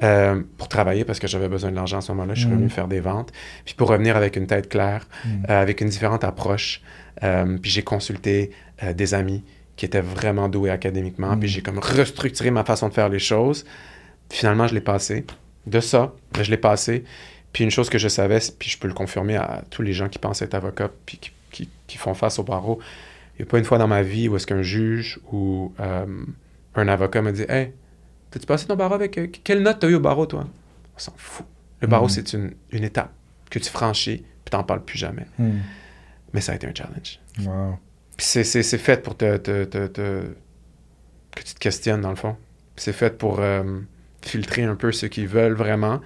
euh, pour travailler parce que j'avais besoin de l'argent à ce moment-là. Je suis Mhm. revenu faire des ventes. Puis pour revenir avec une tête claire, Mhm. euh, avec une différente approche. Euh, puis j'ai consulté des amis qui étaient vraiment doués académiquement. Mm. Puis j'ai comme restructuré ma façon de faire les choses. Finalement, je l'ai passé. De ça, ben, je l'ai passé. Puis une chose que je savais, puis je peux le confirmer à tous les gens qui pensent être avocats puis qui, qui- qui font face au barreau, il n'y a pas une fois dans ma vie où est-ce qu'un juge ou euh, un avocat me dit « Hey, t'as-tu passé ton barreau avec... euh, quelle note t'as eu au barreau, toi? » On s'en fout. Le barreau, Mhm. c'est une, une étape que tu franchis, puis t'en parles plus jamais. Mm. Mais ça a été un challenge. Wow. Puis c'est, c'est, c'est fait pour te, te- te- te- que tu te questionnes, dans le fond. Puis c'est fait pour euh, filtrer un peu ceux qui veulent vraiment,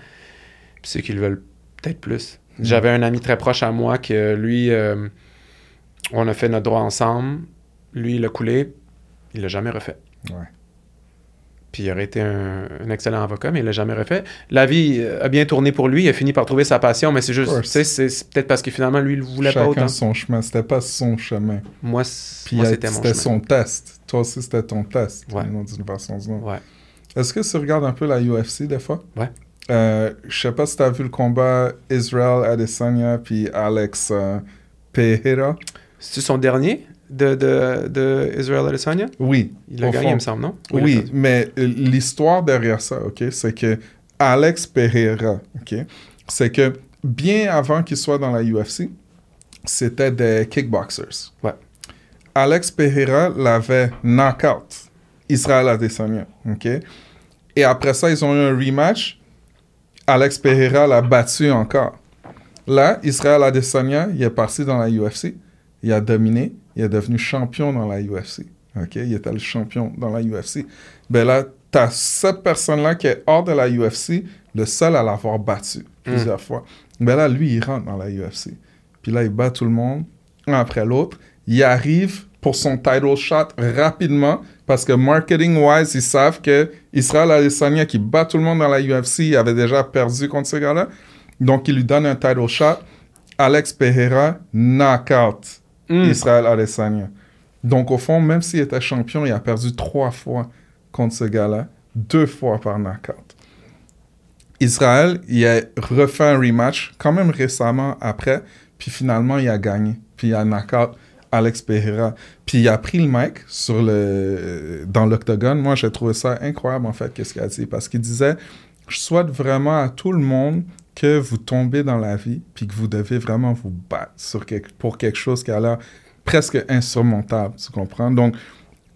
puis ceux qui le veulent peut-être plus. Mm. J'avais un ami très proche à moi que lui, euh, on a fait notre droit ensemble. Lui, il a coulé. Il l'a jamais refait. Ouais. Puis il aurait été un, un excellent avocat, mais il l'a jamais refait. La vie euh, a bien tourné pour lui. Il a fini par trouver sa passion, mais c'est juste, c'est, c'est peut-être parce que finalement, lui, il voulait pas Chacun autant. son chemin. C'était pas son chemin. Moi, c'était mon c'était son test. Toi aussi, c'était ton test. Ouais. D'une façon. Ouais. Est-ce que tu regardes un peu la UFC des fois? Ouais. Euh, je sais pas si tu as vu le combat Israel Adesanya puis Alex euh, Pereira. C'est-tu son dernier? De, de, de Israel Adesanya? Oui. Il a gagné, fond. il me semble, non? Oui, mais euh, l'histoire derrière ça, ok, c'est que Alex Pereira, ok, c'est que bien avant qu'il soit dans la UFC, c'était des kickboxers. Ouais. Alex Pereira l'avait knockout, Israel Adesanya, ok. Et après ça, ils ont eu un rematch. Alex Pereira l'a battu encore. Là, Israel Adesanya, il est parti dans la UFC. Il a dominé. Il est devenu champion dans la UFC. OK? Il était le champion dans la UFC. Ben là, tu as cette personne-là qui est hors de la UFC, le seul à l'avoir battu plusieurs fois. Ben là, lui, il rentre dans la UFC. Puis là, il bat tout le monde, un après l'autre. Il arrive pour son title shot rapidement parce que marketing-wise, ils savent que Israel Adesanya qui bat tout le monde dans la UFC, il avait déjà perdu contre ce gars-là. Donc, il lui donne un title shot. Alex Pereira, knockout. Mm. Israel Adesanya. Donc, au fond, même s'il était champion, il a perdu trois fois contre ce gars-là, deux fois par knockout. Israël, il a refait un rematch quand même récemment après, puis finalement, il a gagné. Puis il a knockout Alex Pereira. Puis il a pris le mic sur le, dans l'octogone. Moi, j'ai trouvé ça incroyable, en fait, qu'est-ce qu'il a dit. Parce qu'il disait, je souhaite vraiment à tout le monde que vous tombez dans la vie, puis que vous devez vraiment vous battre pour quelque chose qui a l'air presque insurmontable, tu comprends? Donc,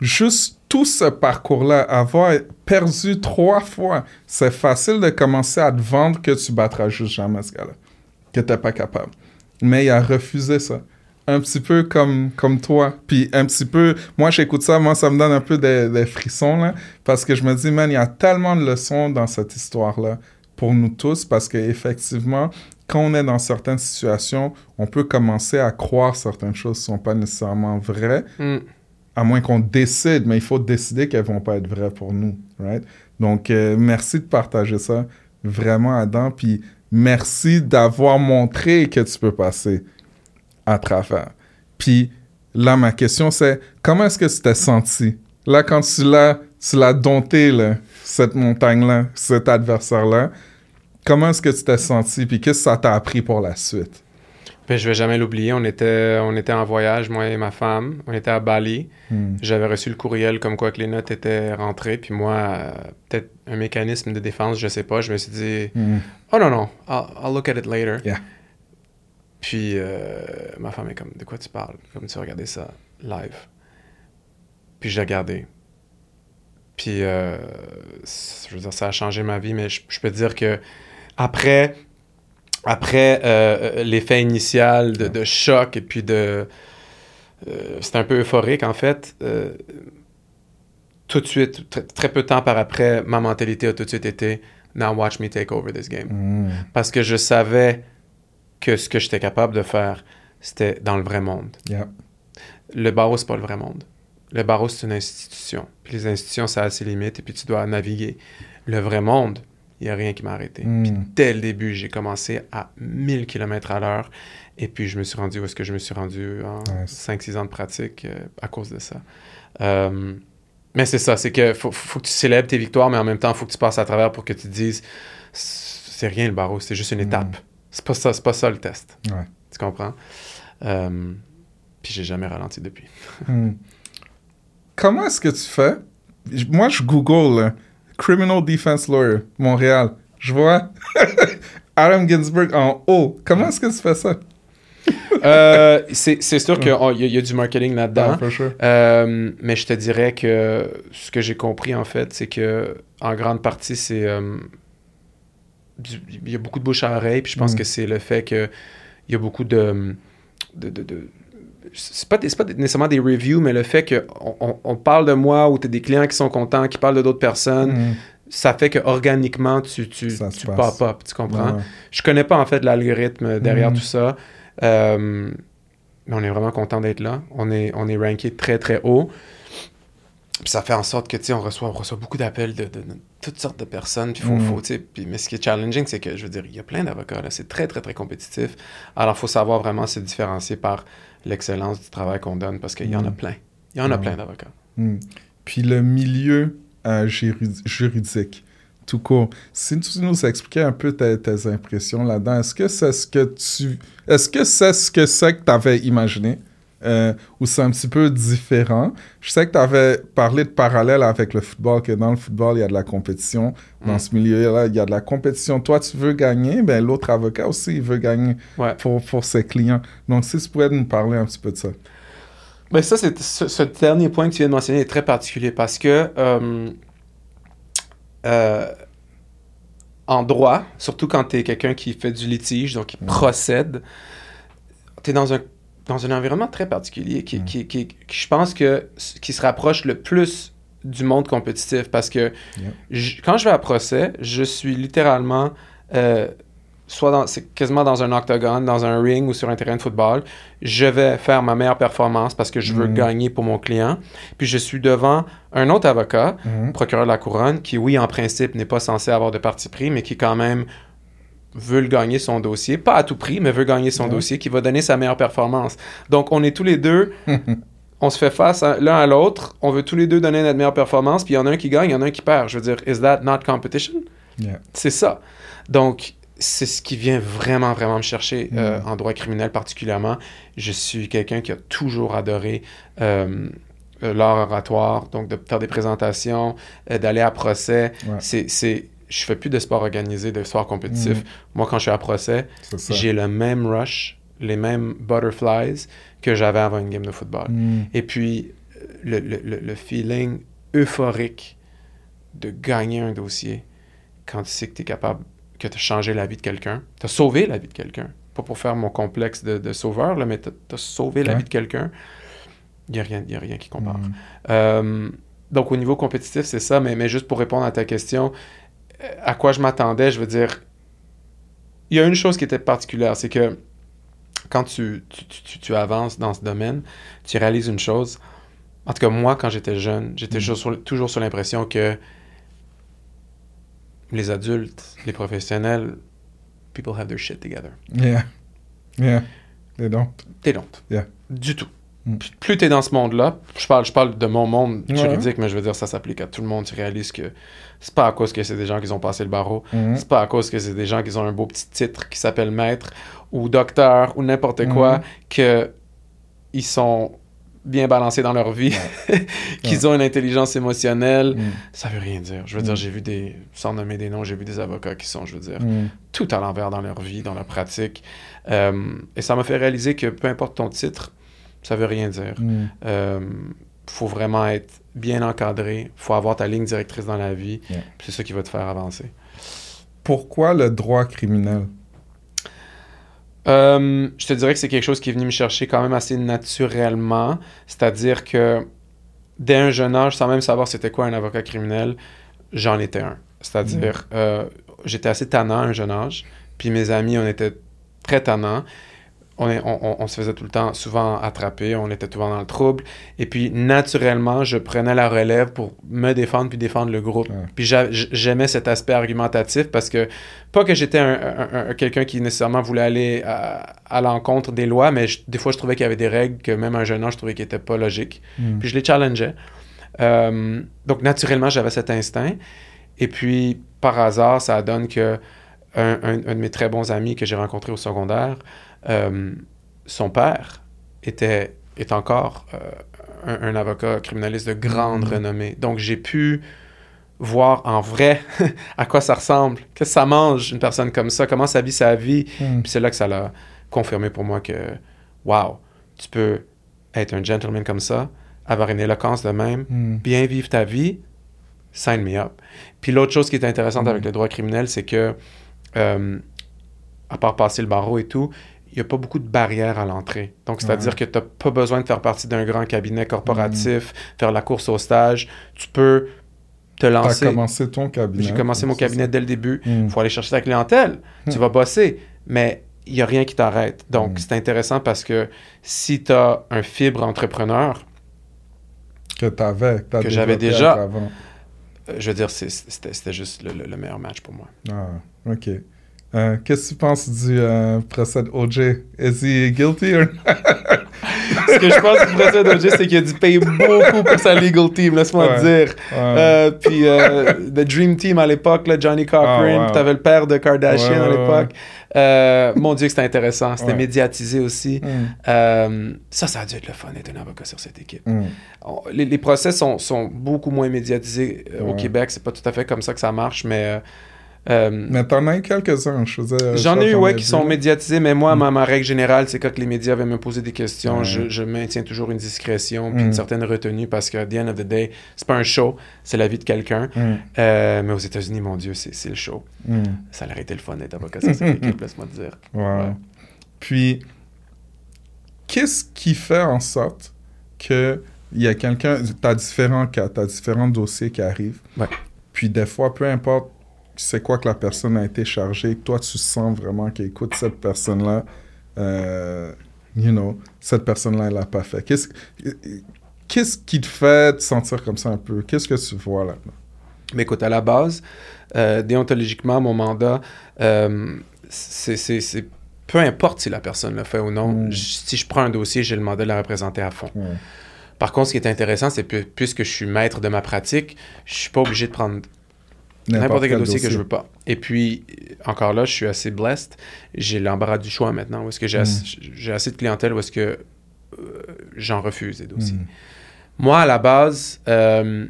juste tout ce parcours-là, avoir perdu trois fois, c'est facile de commencer à te vendre que tu battras juste jamais ce gars-là, que t'es pas capable. Mais il a refusé ça. Un petit peu comme, comme toi. Puis un petit peu, moi j'écoute ça, moi ça me donne un peu des, des frissons, là, parce que je me dis, man, il y a tellement de leçons dans cette histoire-là pour nous tous, parce qu'effectivement, quand on est dans certaines situations, on peut commencer à croire certaines choses qui sont pas nécessairement vraies, Mm. à moins qu'on décide, mais il faut décider qu'elles vont pas être vraies pour nous, right? Donc, euh, merci de partager ça vraiment, Adam, puis merci d'avoir montré que tu peux passer à travers. Puis là, ma question, c'est comment est-ce que tu t'es senti? Là, quand tu l'as, tu l'as dompté, là, cette montagne-là, cet adversaire-là, comment est-ce que tu t'es senti? Puis qu'est-ce que ça t'a appris pour la suite? Ben, je vais jamais l'oublier. On était, on était en voyage, moi et ma femme. On était à Bali. Hmm. J'avais reçu le courriel comme quoi que les notes étaient rentrées. Puis moi, euh, peut-être un mécanisme de défense, je sais pas. Je me suis dit, Hmm. oh non, non, I'll, I'll look at it later. Yeah. Puis euh, ma femme est comme, de quoi tu parles? Comme tu as regardé ça live. Puis j'ai regardé. Puis, euh, je veux dire, ça a changé ma vie, mais je, je peux te dire que après, après euh, l'effet initial de, de choc et puis de. euh, C'était un peu euphorique, en fait. euh, tout de suite, très, très peu de temps par après, ma mentalité a tout de suite été Now watch me take over this game. Hmm. Parce que je savais que ce que j'étais capable de faire, c'était dans le vrai monde. Yeah. Le barreau, c'est pas le vrai monde. Le barreau, c'est une institution. Puis les institutions, ça a ses limites et puis tu dois naviguer. Le vrai monde, il n'y a rien qui m'a arrêté. Mm. Puis dès le début, j'ai commencé à 1000 km à l'heure et puis je me suis rendu où est-ce que je me suis rendu en Nice. 5-6 ans de pratique euh, à cause de ça. Euh, mais c'est ça, c'est que faut, faut que tu célèbres tes victoires, mais en même temps, il faut que tu passes à travers pour que tu te dises c'est rien le barreau, c'est juste une étape. C'est pas ça, c'est pas ça le test. Ouais. Tu comprends? Euh, puis j'ai jamais ralenti depuis. Hmm. Comment est-ce que tu fais? Moi, je google là, Criminal Defense Lawyer, Montréal. Je vois Adam Ginsburg en haut. Comment est-ce que tu fais ça? Euh, c'est sûr qu'il y, a- il y a du marketing là-dedans. Ah, sure. Euh, mais je te dirais que ce que j'ai compris, en fait, c'est que en grande partie, c'est. euh, il y a beaucoup de bouche à oreille, puis je pense Mm. que c'est le fait que il y a beaucoup de. de, de, de- c'est pas, pas nécessairement des reviews, mais le fait qu'on on, on parle de moi ou tu as des clients qui sont contents, qui parlent de d'autres personnes, Hmm. ça fait que organiquement tu, tu, tu pop up, tu comprends? Ouais. Je connais pas en fait l'algorithme derrière Mhm. tout ça. Euh, mais on est vraiment content d'être là. On est, on est ranké très très haut. Puis ça fait en sorte que tu sais, on reçoit, on reçoit beaucoup d'appels de, de- de toutes sortes de personnes. Puis faut, Mhm. faut, puis- mais ce qui est challenging, c'est que je veux dire, il y a plein d'avocats là. C'est très très très compétitif. Alors il faut savoir vraiment se différencier par l'excellence du travail qu'on donne parce qu'il y en a Mhm. plein. Il y en a Mhm. plein d'avocats. Hmm. Puis le milieu euh, juri- juridique, tout court. Si tu nous expliquais un peu tes, tes impressions là-dedans, est-ce que c'est ce que tu... Est-ce que c'est ce que c'est que tu avais imaginé? Euh, ou c'est un petit peu différent. Je sais que tu avais parlé de parallèle avec le football, que dans le football, il y a de la compétition. Dans Mm. ce milieu-là, il y a de la compétition. Toi, tu veux gagner, ben l'autre avocat aussi, il veut gagner Ouais. pour, pour ses clients. Donc, si tu pourrais nous parler un petit peu de ça. Ben ça, c'est, ce, ce dernier point que tu viens de mentionner est très particulier parce que euh, euh, en droit, surtout quand tu es quelqu'un qui fait du litige, donc qui procède, tu es dans un, dans un environnement très particulier qui, qui, qui- qui, je pense que qui se rapproche le plus du monde compétitif parce que je- quand je vais à procès, je suis littéralement euh, soit dans, c'est quasiment dans un octogone, dans un ring ou sur un terrain de football. Je vais faire ma meilleure performance parce que je veux Mhm. gagner pour mon client. Puis je suis devant un autre avocat, Mhm. procureur de la couronne, qui, oui, en principe, n'est pas censé avoir de parti pris, mais qui quand même veut gagner son dossier, pas à tout prix, mais veut gagner son Ouais. dossier, qui va donner sa meilleure performance. Donc, on est tous les deux, on se fait face l'un à l'autre, on veut tous les deux donner notre meilleure performance, puis il y en a un qui gagne, il y en a un qui perd. Je veux dire, is that not competition? Yeah. C'est ça. Donc, c'est ce qui vient vraiment, vraiment me chercher euh, Mm. en droit criminel particulièrement. Je suis quelqu'un qui a toujours adoré euh, euh, l'art oratoire, donc de faire des présentations, euh, d'aller à procès. Ouais. C'est, c'est, je fais plus de sport organisé, de sport compétitif. Mm. Moi, quand je suis à procès, j'ai le même rush, les mêmes butterflies que j'avais avant une game de football. Mm. Et puis, le, le- le- le feeling euphorique de gagner un dossier quand tu sais que tu es capable, que tu as changé la vie de quelqu'un, tu as sauvé la vie de quelqu'un. Pas pour faire mon complexe de, de sauveur, là, mais tu as, sauvé la vie de quelqu'un. Il n'y a, rien- y a rien qui compare. Mm. Euh, donc, au niveau compétitif, c'est ça, mais, mais juste pour répondre à ta question, euh, à quoi je m'attendais, je veux dire, il y a une chose qui était particulière, c'est que quand tu, tu, tu- tu- tu avances dans ce domaine, tu réalises une chose. En tout cas, moi, quand j'étais jeune, j'étais Mm. toujours sur, toujours sur l'impression que les adultes, les professionnels, people have their shit together. Yeah. Yeah. They don't. They don't. Yeah. Du tout. Mm. Plus tu es dans ce monde-là, je parle, je parle de mon monde Ouais. juridique, mais je veux dire, ça s'applique à tout le monde. Tu réalises que c'est pas à cause que c'est des gens qui ont passé le barreau, Mm. c'est pas à cause que c'est des gens qui ont un beau petit titre qui s'appelle maître ou docteur ou n'importe quoi Mhm. que ils sont bien balancés dans leur vie, qu'ils ont une intelligence émotionnelle. Mm. Ça veut rien dire. Je veux Mm. dire, j'ai vu des, sans nommer des noms, j'ai vu des avocats qui sont, je veux dire, Mm. tout à l'envers dans leur vie, dans leur pratique. Euh, et ça m'a fait réaliser que peu importe ton titre, ça veut rien dire. Mm. Euh, faut vraiment être bien encadré, faut avoir ta ligne directrice dans la vie, Yeah. c'est ça qui va te faire avancer. Pourquoi le droit criminel? Euh, je te dirais que c'est quelque chose qui est venu me chercher quand même assez naturellement, c'est-à-dire que dès un jeune âge, sans même savoir c'était quoi un avocat criminel, j'en étais un. C'est-à-dire, euh, j'étais assez tannant à un jeune âge, puis mes amis, on était très tannants. On, est- on- on- se faisait tout le temps souvent attraper, on était souvent dans le trouble. Et puis, naturellement, je prenais la relève pour me défendre puis défendre le groupe. Ouais. Puis j'a- j'aimais cet aspect argumentatif parce que, pas que j'étais un, un- un- quelqu'un qui nécessairement voulait aller à, à l'encontre des lois, mais je- des fois, je trouvais qu'il y avait des règles que même un jeune âge, je trouvais qui n'étaient pas logiques. Mm. Puis je les challengeais. Euh, donc, naturellement, j'avais cet instinct. Et puis, par hasard, ça donne que un- un de mes très bons amis que j'ai rencontré au secondaire, euh, son père était, est encore euh, un, un avocat criminaliste de grande Mhm. renommée. Donc, j'ai pu voir en vrai à quoi ça ressemble, qu'est-ce que ça mange, une personne comme ça, comment ça vit sa vie. Mm. Puis c'est là que ça l'a confirmé pour moi que, wow, tu peux être un gentleman comme ça, avoir une éloquence de même, Mm. bien vivre ta vie, sign me up. Puis l'autre chose qui est intéressante Mm. avec le droit criminel, c'est que, euh, à part passer le barreau et tout, il n'y a pas beaucoup de barrières à l'entrée. Donc, c'est-à-dire Ouais. que tu n'as pas besoin de faire partie d'un grand cabinet corporatif, faire la course au stage. Tu peux te lancer. commencé ton cabinet. J'ai commencé mon cabinet ça. dès le début. Mm. Il faut aller chercher ta clientèle. Tu Hmm. vas bosser. Mais il n'y a rien qui t'arrête. Donc, Hmm. c'est intéressant parce que si tu as un fibre entrepreneur, Que t'avais. t'as Que j'avais déjà. avant. euh, je veux dire, c'était c'était juste le, le- le meilleur match pour moi. Ah, ok. Euh, Qu'est-ce que tu penses du euh, procès de OJ? Is he guilty or Ce que je pense du procès d'OJ, c'est qu'il a dû payer beaucoup pour sa legal team, laisse-moi Ouais. te dire. Ouais. Euh, puis, The Dream Team à l'époque, Johnny Cochran, Ah, wow. puis t'avais le père de Kardashian Ouais, à l'époque. Mon Dieu, c'était intéressant. C'était médiatisé aussi. Mm. Ça, ça a dû être le fun d'être un avocat sur cette équipe. Mm. On- les, les procès sont, sont beaucoup moins médiatisés au. Québec. C'est pas tout à fait comme ça que ça marche, mais. Euh, Mais t'en as eu quelques-uns, je faisais. J'en ai eu, ouais, qui vu, sont médiatisés, mais moi, Mm. ma, ma règle générale, c'est quand les médias viennent me poser des questions, je, je maintiens toujours une discrétion puis Mm. une certaine retenue parce qu'à the end of the day, c'est pas un show, c'est la vie de quelqu'un. Mm. Euh, mais aux États-Unis, mon Dieu, c'est c'est le show. Ça aurait été le fun d'être avocat cette équipe, laisse-moi te dire. Wow. Ouais. Puis, qu'est-ce qui fait en sorte que il y a quelqu'un, tu as différents cas, tu as différents dossiers qui arrivent. Ouais. Puis, des fois, peu importe c'est quoi que la personne a été chargée, que toi, tu sens vraiment qu'écoute, cette personne-là, euh, you know, cette personne-là, elle l'a pas fait. Qu'est-ce qu'est-ce qui te fait te sentir comme ça un peu? Qu'est-ce que tu vois là-dedans? Mais écoute, à la base, euh, déontologiquement, mon mandat, euh, c'est- c'est c'est- peu importe si la personne le fait ou non, Mm. si je prends un dossier, j'ai le mandat de la représenter à fond. Par contre, ce qui est intéressant, c'est que puisque je suis maître de ma pratique, je suis pas obligé de prendre n'importe quel, dossier, que je veux pas. Et puis, encore là, je suis assez blessed. J'ai l'embarras du choix maintenant. Où est-ce que j'ai Mm. assez, j'ai assez de clientèle où est-ce que euh, j'en refuse des dossiers. Mm. Moi, à la base, euh,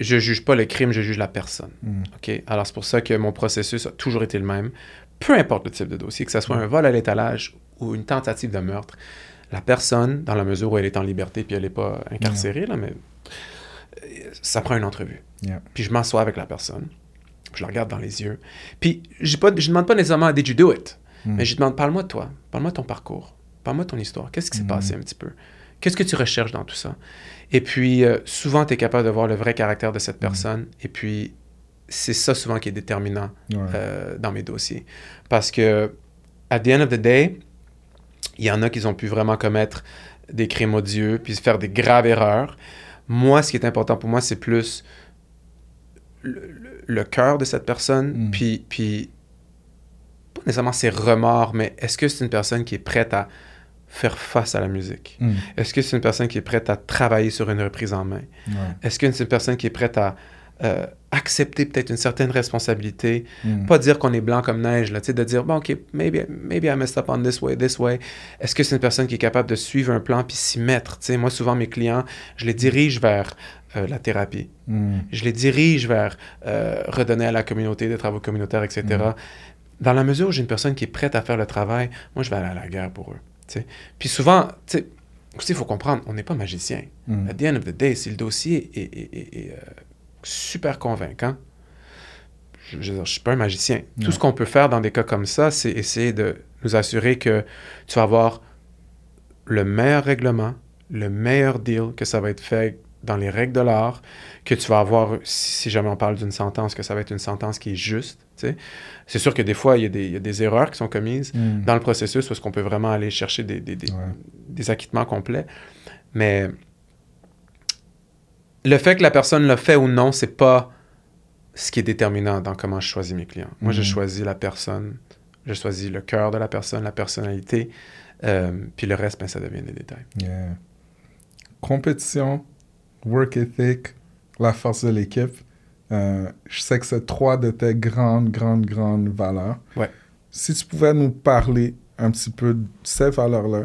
je juge pas le crime, je juge la personne. Mm. OK? Alors, c'est pour ça que mon processus a toujours été le même. Peu importe le type de dossier, que ce soit un vol à l'étalage ou une tentative de meurtre, la personne, dans la mesure où elle est en liberté puis elle n'est pas incarcérée, là, mais euh, ça prend une entrevue. Yeah. Puis je m'assois avec la personne, je la regarde dans les yeux. Puis je ne demande pas nécessairement Did you do it? Mm. Mais je demande Parle-moi de toi, parle-moi de ton parcours, parle-moi de ton histoire. Qu'est-ce qui s'est Mm. passé un petit peu? Qu'est-ce que tu recherches dans tout ça? Et puis, euh, souvent, tu es capable de voir le vrai caractère de cette Mm. personne. Et puis, c'est ça souvent qui est déterminant Ouais. euh, dans mes dossiers. Parce que, at the end of the day, il y en a qui ont pu vraiment commettre des crimes odieux, puis faire des graves erreurs. Moi, ce qui est important pour moi, c'est plus le, le- le cœur de cette personne, Mm. puis, puis pas nécessairement ses remords, mais est-ce que c'est une personne qui est prête à faire face à la musique? Mm. Est-ce que c'est une personne qui est prête à travailler sur une reprise en main? Ouais. Est-ce que c'est une personne qui est prête à euh, accepter peut-être une certaine responsabilité? Mm. Pas dire qu'on est blanc comme neige, là, de dire, bon, OK, maybe, maybe I messed up on this way, this way. Est-ce que c'est une personne qui est capable de suivre un plan puis s'y mettre? Tu sais, moi, souvent, mes clients, je les dirige vers euh, la thérapie. Mm. Je les dirige vers euh, redonner à la communauté des travaux communautaires, etc. Mm. Dans la mesure où j'ai une personne qui est prête à faire le travail, moi, je vais aller à la guerre pour eux. tu sais. Puis souvent, tu sais, aussi, il faut comprendre, on n'est pas magicien. At the end of the day, si le dossier est, est- est- est, euh, super convaincant, je, je suis pas un magicien. Non. Tout ce qu'on peut faire dans des cas comme ça, c'est essayer de nous assurer que tu vas avoir le meilleur règlement, le meilleur deal, que ça va être fait dans les règles de l'art, que tu vas avoir, si, jamais on parle d'une sentence, que ça va être une sentence qui est juste. C'est sûr que des fois, il y, a des, il y a des erreurs qui sont commises Mm. dans le processus est-ce qu'on peut vraiment aller chercher des, des- des- Ouais. des acquittements complets. Mais le fait que la personne le fait ou non, c'est pas ce qui est déterminant dans comment je choisis mes clients. Moi, je Mhm. choisis la personne, je choisis le cœur de la personne, la personnalité, euh, puis le reste, ben, ça devient des détails. Yeah. Compétition, work ethic, la force de l'équipe. Euh, je sais que c'est trois de tes grandes, grandes, grandes valeurs. Ouais. Si tu pouvais nous parler un petit peu de ces valeurs-là,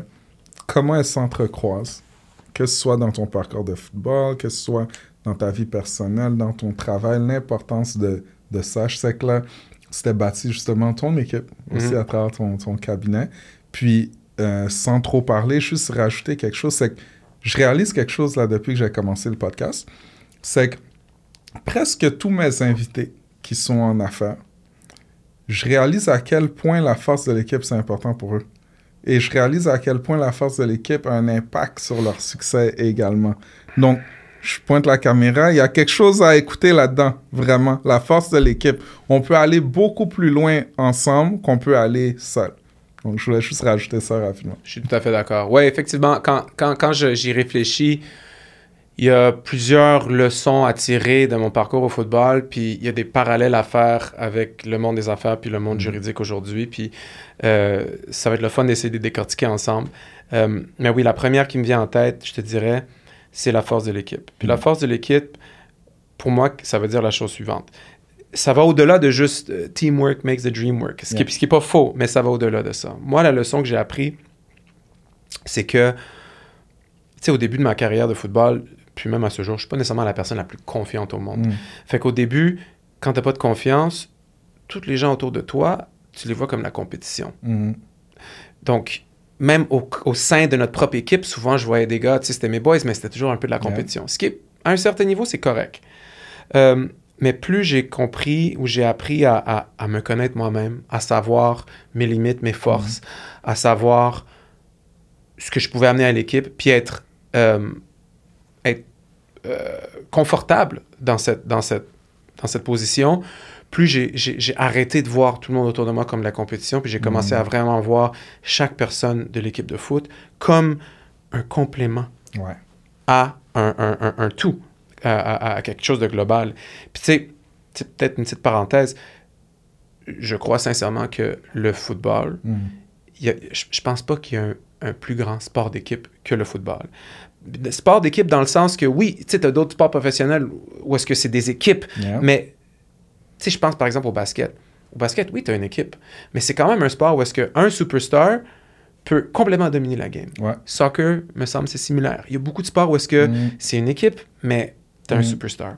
comment elles s'entrecroisent, que ce soit dans ton parcours de football, que ce soit dans ta vie personnelle, dans ton travail, l'importance de, de ça. Je sais que là, c'était bâti justement ton équipe aussi Mhm. à travers ton, ton cabinet. Puis, euh, sans trop parler, juste rajouter quelque chose, c'est que je réalise quelque chose là depuis que j'ai commencé le podcast. C'est que presque tous mes invités qui sont en affaires, je réalise à quel point la force de l'équipe, c'est important pour eux. Et je réalise à quel point la force de l'équipe a un impact sur leur succès également. Donc, je pointe la caméra, il y a quelque chose à écouter là-dedans, vraiment. La force de l'équipe. On peut aller beaucoup plus loin ensemble qu'on peut aller seul. Donc, je voulais juste rajouter ça rapidement. Je suis tout à fait d'accord. Oui, effectivement, quand, quand, quand j'y réfléchis, il y a plusieurs leçons à tirer de mon parcours au football, puis il y a des parallèles à faire avec le monde des affaires puis le monde juridique aujourd'hui, puis euh, ça va être le fun d'essayer de décortiquer ensemble. Euh, mais oui, la première qui me vient en tête, je te dirais, c'est la force de l'équipe. Puis la Mm. force de l'équipe, pour moi, ça veut dire la chose suivante. Ça va au-delà de juste euh, teamwork makes the dream work, ce qui Yeah. n'est pas faux, mais ça va au-delà de ça. Moi, la leçon que j'ai appris, c'est que, tu sais, au début de ma carrière de football, puis même à ce jour, je suis pas nécessairement la personne la plus confiante au monde. Mm. Fait qu'au début, quand tu n'as pas de confiance, tous les gens autour de toi, tu les vois comme la compétition. Mm. Donc, même au, au sein de notre propre équipe, souvent, je voyais des gars, tu sais, c'était mes boys, mais c'était toujours un peu de la Yeah. compétition. Ce qui, est, à un certain niveau, c'est correct. Euh, mais plus j'ai compris ou j'ai appris à, à- à me connaître moi-même, à savoir mes limites, mes forces, à savoir ce que je pouvais amener à l'équipe, puis être, euh, être euh, confortable dans cette, dans cette, dans cette position, plus j'ai- arrêté de voir tout le monde autour de moi comme de la compétition, puis j'ai commencé Mhm. à vraiment voir chaque personne de l'équipe de foot comme un complément Ouais. à un, un- un- un tout, à, à- à quelque chose de global. Puis tu sais, peut-être une petite parenthèse, je crois sincèrement que le football, Mm. il y a- je, je pense pas qu'il y a un, un plus grand sport d'équipe que le football. Sport d'équipe dans le sens que oui, tu sais, tu as d'autres sports professionnels où est-ce que c'est des équipes, Yeah. mais tu sais, je pense par exemple au basket. Au basket, oui, tu as une équipe, mais c'est quand même un sport où est-ce qu'un superstar peut complètement dominer la game. Ouais. Soccer, me semble, c'est similaire. Il y a beaucoup de sports où est-ce que Mm. c'est une équipe, mais tu as un Mm. superstar.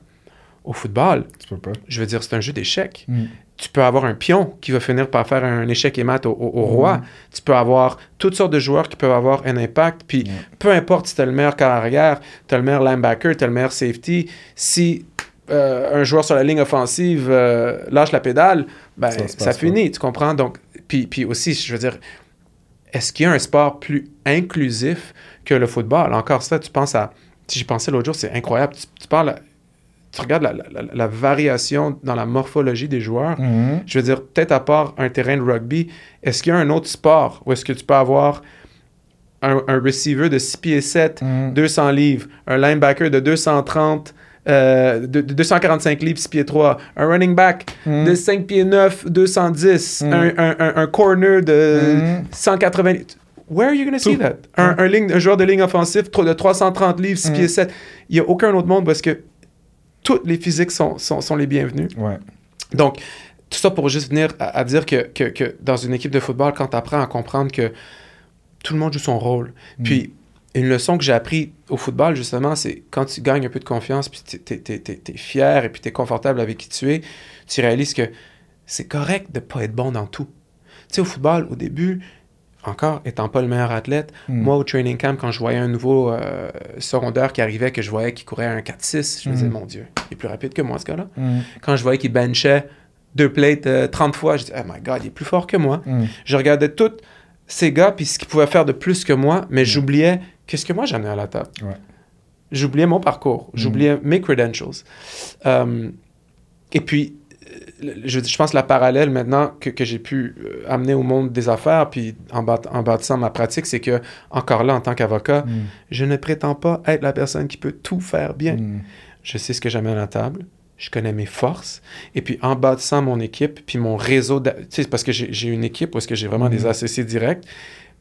Au football, Tu peux pas. je veux dire, c'est un jeu d'échecs. Mm. Tu peux avoir un pion qui va finir par faire un échec et mat au, au- au roi. Mm. Tu peux avoir toutes sortes de joueurs qui peuvent avoir un impact. Puis Ouais. peu importe si tu as le meilleur carrière, tu as le meilleur linebacker, tu as le meilleur safety, si euh, un joueur sur la ligne offensive euh, lâche la pédale, ben, Ça finit, tu comprends? Donc, puis, puis aussi, je veux dire, est-ce qu'il y a un sport plus inclusif que le football? Encore ça, tu penses à... Si j'y pensais l'autre jour, c'est incroyable. Tu, tu parles... Tu regardes la, la- la- la variation dans la morphologie des joueurs. Mhm. Je veux dire, peut-être à part un terrain de rugby, est-ce qu'il y a un autre sport où est-ce que tu peux avoir un, un receiver de 6 pieds 7, Mhm. 200 livres, un linebacker de 230, euh, de, de 245 livres, 6 pieds 3, un running back Mhm. de 5 pieds 9, 210, Mhm. un, un- un- un corner de Mhm. 180 Where are you going to see that? Un, ligne- un joueur de ligne offensif tro- de 330 livres, 6 Mhm. pieds 7. Il n'y a aucun autre monde parce que toutes les physiques sont, sont, sont les bienvenus. Ouais. Donc, tout ça pour juste venir à, à dire que, que- que dans une équipe de football, quand tu apprends à comprendre que tout le monde joue son rôle. Mm. Puis, une leçon que j'ai appris au football, justement, c'est quand tu gagnes un peu de confiance, puis tu es, fier et puis tu es confortable avec qui tu es, tu réalises que c'est correct de pas être bon dans tout. Tu sais, au football, au début, encore étant pas le meilleur athlète, Mm. moi, au training camp, quand je voyais un nouveau euh, secondaire qui arrivait, que je voyais qu'il courait un 4-6, je me disais, Mm. mon Dieu, il est plus rapide que moi, ce gars-là Mhm. quand je voyais qu'il benchait deux plates euh, 30 fois, je disais, oh my god, il est plus fort que moi. Je regardais tous ces gars, puis ce qu'ils pouvaient faire de plus que moi, mais j'oubliais qu'est-ce que moi j'amenais à la table. Ouais. J'oubliais mon parcours, j'oubliais mes credentials. Euh, et puis, euh, je, je pense la parallèle maintenant que, que j'ai pu euh, amener au monde des affaires, puis en, bat- en bâtissant ma pratique, c'est que, encore là, en tant qu'avocat, Mhm. je ne prétends pas être la personne qui peut tout faire bien Mhm. je sais ce que j'amène à la table, je connais mes forces, et puis en bâtissant mon équipe, puis mon réseau, tu sais, parce que j'ai une équipe où est-ce que j'ai vraiment des Mhm. associés directs,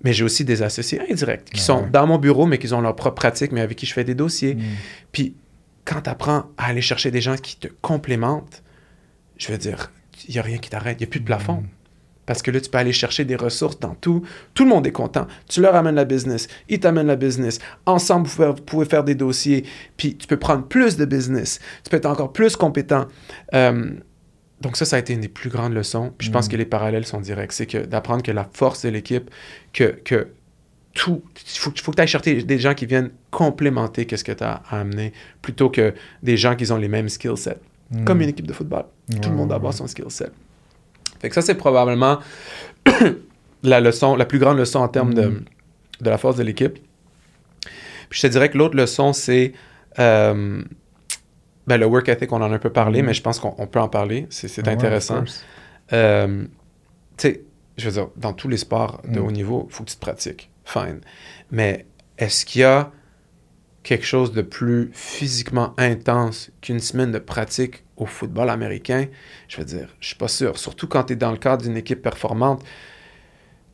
mais j'ai aussi des associés indirects, qui sont dans mon bureau, mais qui ont leur propre pratique, mais avec qui je fais des dossiers. Puis quand tu apprends à aller chercher des gens qui te complémentent, je veux dire, il n'y a rien qui t'arrête, il n'y a plus de plafond. Parce que là, tu peux aller chercher des ressources dans tout. Tout le monde est content. Tu leur amènes la business. Ils t'amènent la business. Ensemble, vous pouvez, vous pouvez faire des dossiers. Puis tu peux prendre plus de business. Tu peux être encore plus compétent. Euh, donc ça, ça a été une des plus grandes leçons. Puis je pense Mm. que les parallèles sont directs. C'est que d'apprendre que la force de l'équipe, que, que tout, il faut, faut que tu ailles chercher des gens qui viennent complémenter qu'est-ce que tu as à amener, plutôt que des gens qui ont les mêmes skill sets. Mhm. Comme une équipe de football. Tout le monde doit ouais, avoir son skill set. Fait que ça, c'est probablement la leçon, la plus grande leçon en termes de, Mhm. de la force de l'équipe. Puis je te dirais que l'autre leçon, c'est euh, ben, le work ethic, on en a un peu parlé, mais je pense qu'on on peut en parler. C'est intéressant. Euh, tu sais, je veux dire, dans tous les sports de Mm. haut niveau, il faut que tu te pratiques. Fine. Mais est-ce qu'il y a quelque chose de plus physiquement intense qu'une semaine de pratique au football américain? Je veux dire, je suis pas sûr. Surtout quand tu es dans le cadre d'une équipe performante.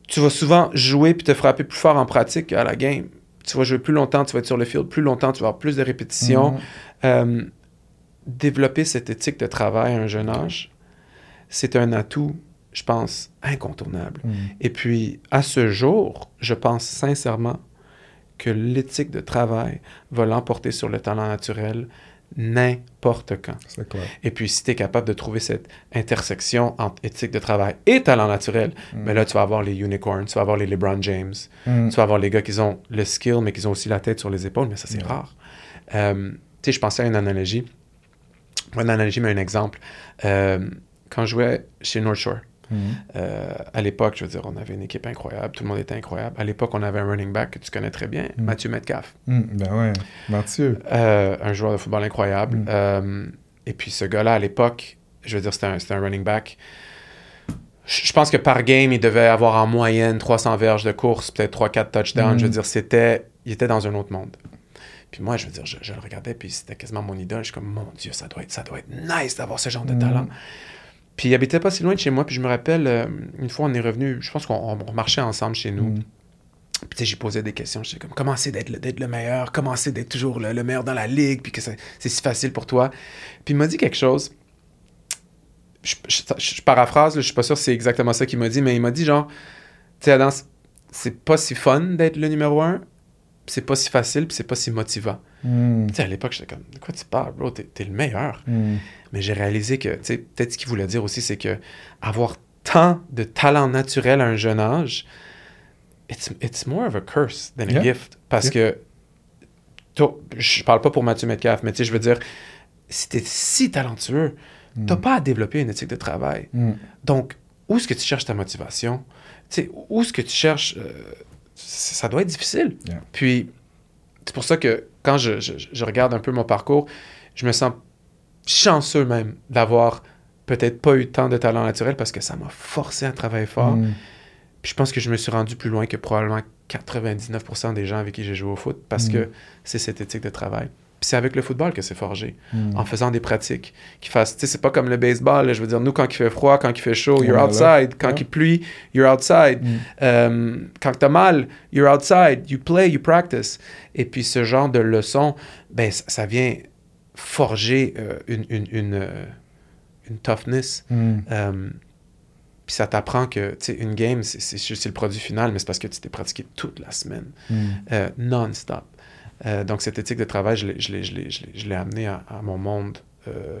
Tu vas souvent jouer puis te frapper plus fort en pratique qu'à la game. Tu vas jouer plus longtemps, tu vas être sur le field plus longtemps, tu vas avoir plus de répétitions. Mhm. Euh, développer cette éthique de travail à un jeune âge, c'est un atout, je pense, incontournable. Mhm. Et puis, à ce jour, je pense sincèrement que l'éthique de travail va l'emporter sur le talent naturel n'importe quand. C'est clair. Et puis, si tu es capable de trouver cette intersection entre éthique de travail et talent naturel, Mhm. ben là, tu vas avoir les unicorns, tu vas avoir les LeBron James, Mhm. tu vas avoir les gars qui ont le skill, mais qui ont aussi la tête sur les épaules, mais ça, c'est rare. Euh, tu sais, je pensais à une analogie. Pas une analogie, mais un exemple. Euh, quand je jouais chez North Shore, Euh, à l'époque, je veux dire, on avait une équipe incroyable, tout le monde était incroyable. À l'époque, on avait un running back que tu connais très bien, Mm. Mathieu Metcalf, Mhm. Ben ouais. Mathieu. Euh, un joueur de football incroyable. Mm. Euh, et puis ce gars-là, à l'époque, je veux dire, c'était un, running back. Je pense que par game, il devait avoir en moyenne 300 verges de course, peut-être 3-4 touchdowns. Mm. Je veux dire, c'était, il était dans un autre monde. Puis moi, je veux dire, je, je le regardais, puis c'était quasiment mon idole. Je suis comme, mon Dieu, ça doit être, ça doit être nice d'avoir ce genre de Mm. talent. Puis il habitait pas si loin de chez moi, puis je me rappelle, euh, une fois, on est revenu, je pense qu'on on marchait ensemble chez nous. Mhm. Puis tu sais, j'ai posé des questions. J'étais comme, comment c'est d'être le, meilleur? Comment c'est d'être toujours le, le meilleur dans la ligue? Puis que c'est si facile pour toi? Puis il m'a dit quelque chose. Je, je- je paraphrase, là, je suis pas sûr si c'est exactement ça qu'il m'a dit, mais il m'a dit genre, tu sais, Adam, c'est pas si fun d'être le numéro un, c'est pas si facile, puis c'est pas si motivant. Mm. Tu sais, à l'époque, j'étais comme, de quoi tu parles, bro? T'es, le meilleur. Mm. Mais j'ai réalisé que, tu sais, peut-être ce qu'il voulait dire aussi, c'est que avoir tant de talent naturel à un jeune âge, it's, it's more of a curse than a Yeah. gift. Parce que, toi, je parle pas pour Mathieu Metcalf, mais tu sais, je veux dire, si t'es si talentueux, t'as pas à développer une éthique de travail. Mm. Donc, où est-ce que tu cherches ta motivation? Tu sais, où est-ce que tu cherches... euh, ça doit être difficile. Yeah. Puis, c'est pour ça que quand je, je- je regarde un peu mon parcours, je me sens chanceux même d'avoir peut-être pas eu tant de talent naturel parce que ça m'a forcé à travailler fort. Mm. Puis je pense que je me suis rendu plus loin que probablement 99% des gens avec qui j'ai joué au foot parce Mm. que c'est cette éthique de travail. Puis c'est avec le football que c'est forgé Mm. en faisant des pratiques qui fassent tu sais c'est pas comme le baseball là, je veux dire nous quand il fait froid quand il fait chaud you're là. outside quand il pluie you're outside Mm. Euh, quand t'as mal you're outside you play you practice et puis ce genre de leçons ben ça, ça vient forger euh, une une, une, euh, une toughness Mm. Euh, puis ça t'apprend que tu sais une game c'est c'est juste le produit final mais c'est parce que tu t'es pratiqué toute la semaine Mm. euh, non-stop. Euh, donc, cette éthique de travail, je l'ai- je l'ai- je l'ai- je l'ai- je l'ai amené à, à mon monde euh,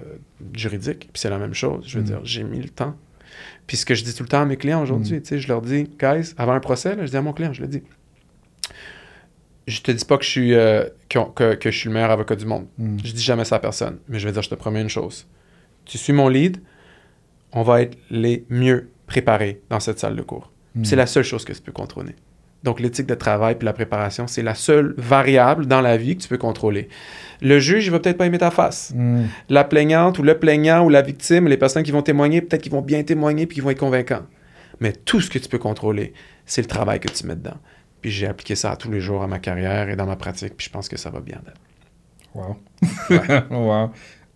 juridique. Puis c'est la même chose. Je veux Mm. dire, j'ai mis le temps. Puis ce que je dis tout le temps à mes clients aujourd'hui, tu sais, je leur dis, guys, avant un procès, là, je dis à mon client, je le dis, je te dis pas que je suis, euh, que, que- que je suis le meilleur avocat du monde. Mm. Je dis jamais ça à personne. Mais je vais dire, je te promets une chose. Tu suis mon lead, on va être les mieux préparés dans cette salle de cours. Mm. C'est la seule chose que tu peux contrôler. Donc, l'éthique de travail puis la préparation, c'est la seule variable dans la vie que tu peux contrôler. Le juge, il va peut-être pas aimer ta face. Mm. La plaignante ou le plaignant ou la victime, les personnes qui vont témoigner, peut-être qu'ils vont bien témoigner puis qu'ils vont être convaincants. Mais tout ce que tu peux contrôler, c'est le travail que tu mets dedans. Puis j'ai appliqué ça à tous les jours à ma carrière et dans ma pratique, puis je pense que ça va bien. Wow. wow.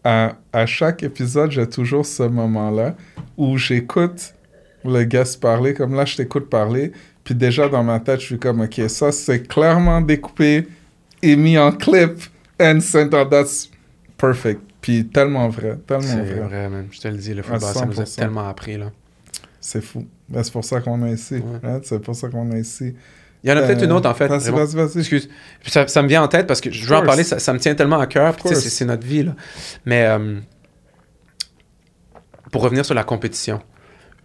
À, à chaque épisode, j'ai toujours ce moment-là où j'écoute le guest parler, comme là, je t'écoute parler, puis déjà dans ma tête, je suis comme, OK, ça, c'est clairement découpé et mis en clip, and out. That's perfect. Puis tellement vrai, tellement C'est vrai. vrai, man. Je te le dis, le football, ça nous a 100%. tellement appris. Là. C'est fou. Ben, c'est pour ça qu'on est ici. Ouais. hein, C'est pour ça qu'on est ici. Il y en a peut-être Euh, une autre, en fait. Vas-y, vas-y, vas-y. Excuse. Ça, ça me vient en tête parce que je veux en parler, ça, ça me tient tellement à cœur. c'est notre vie. Là. Mais euh, pour revenir sur la compétition,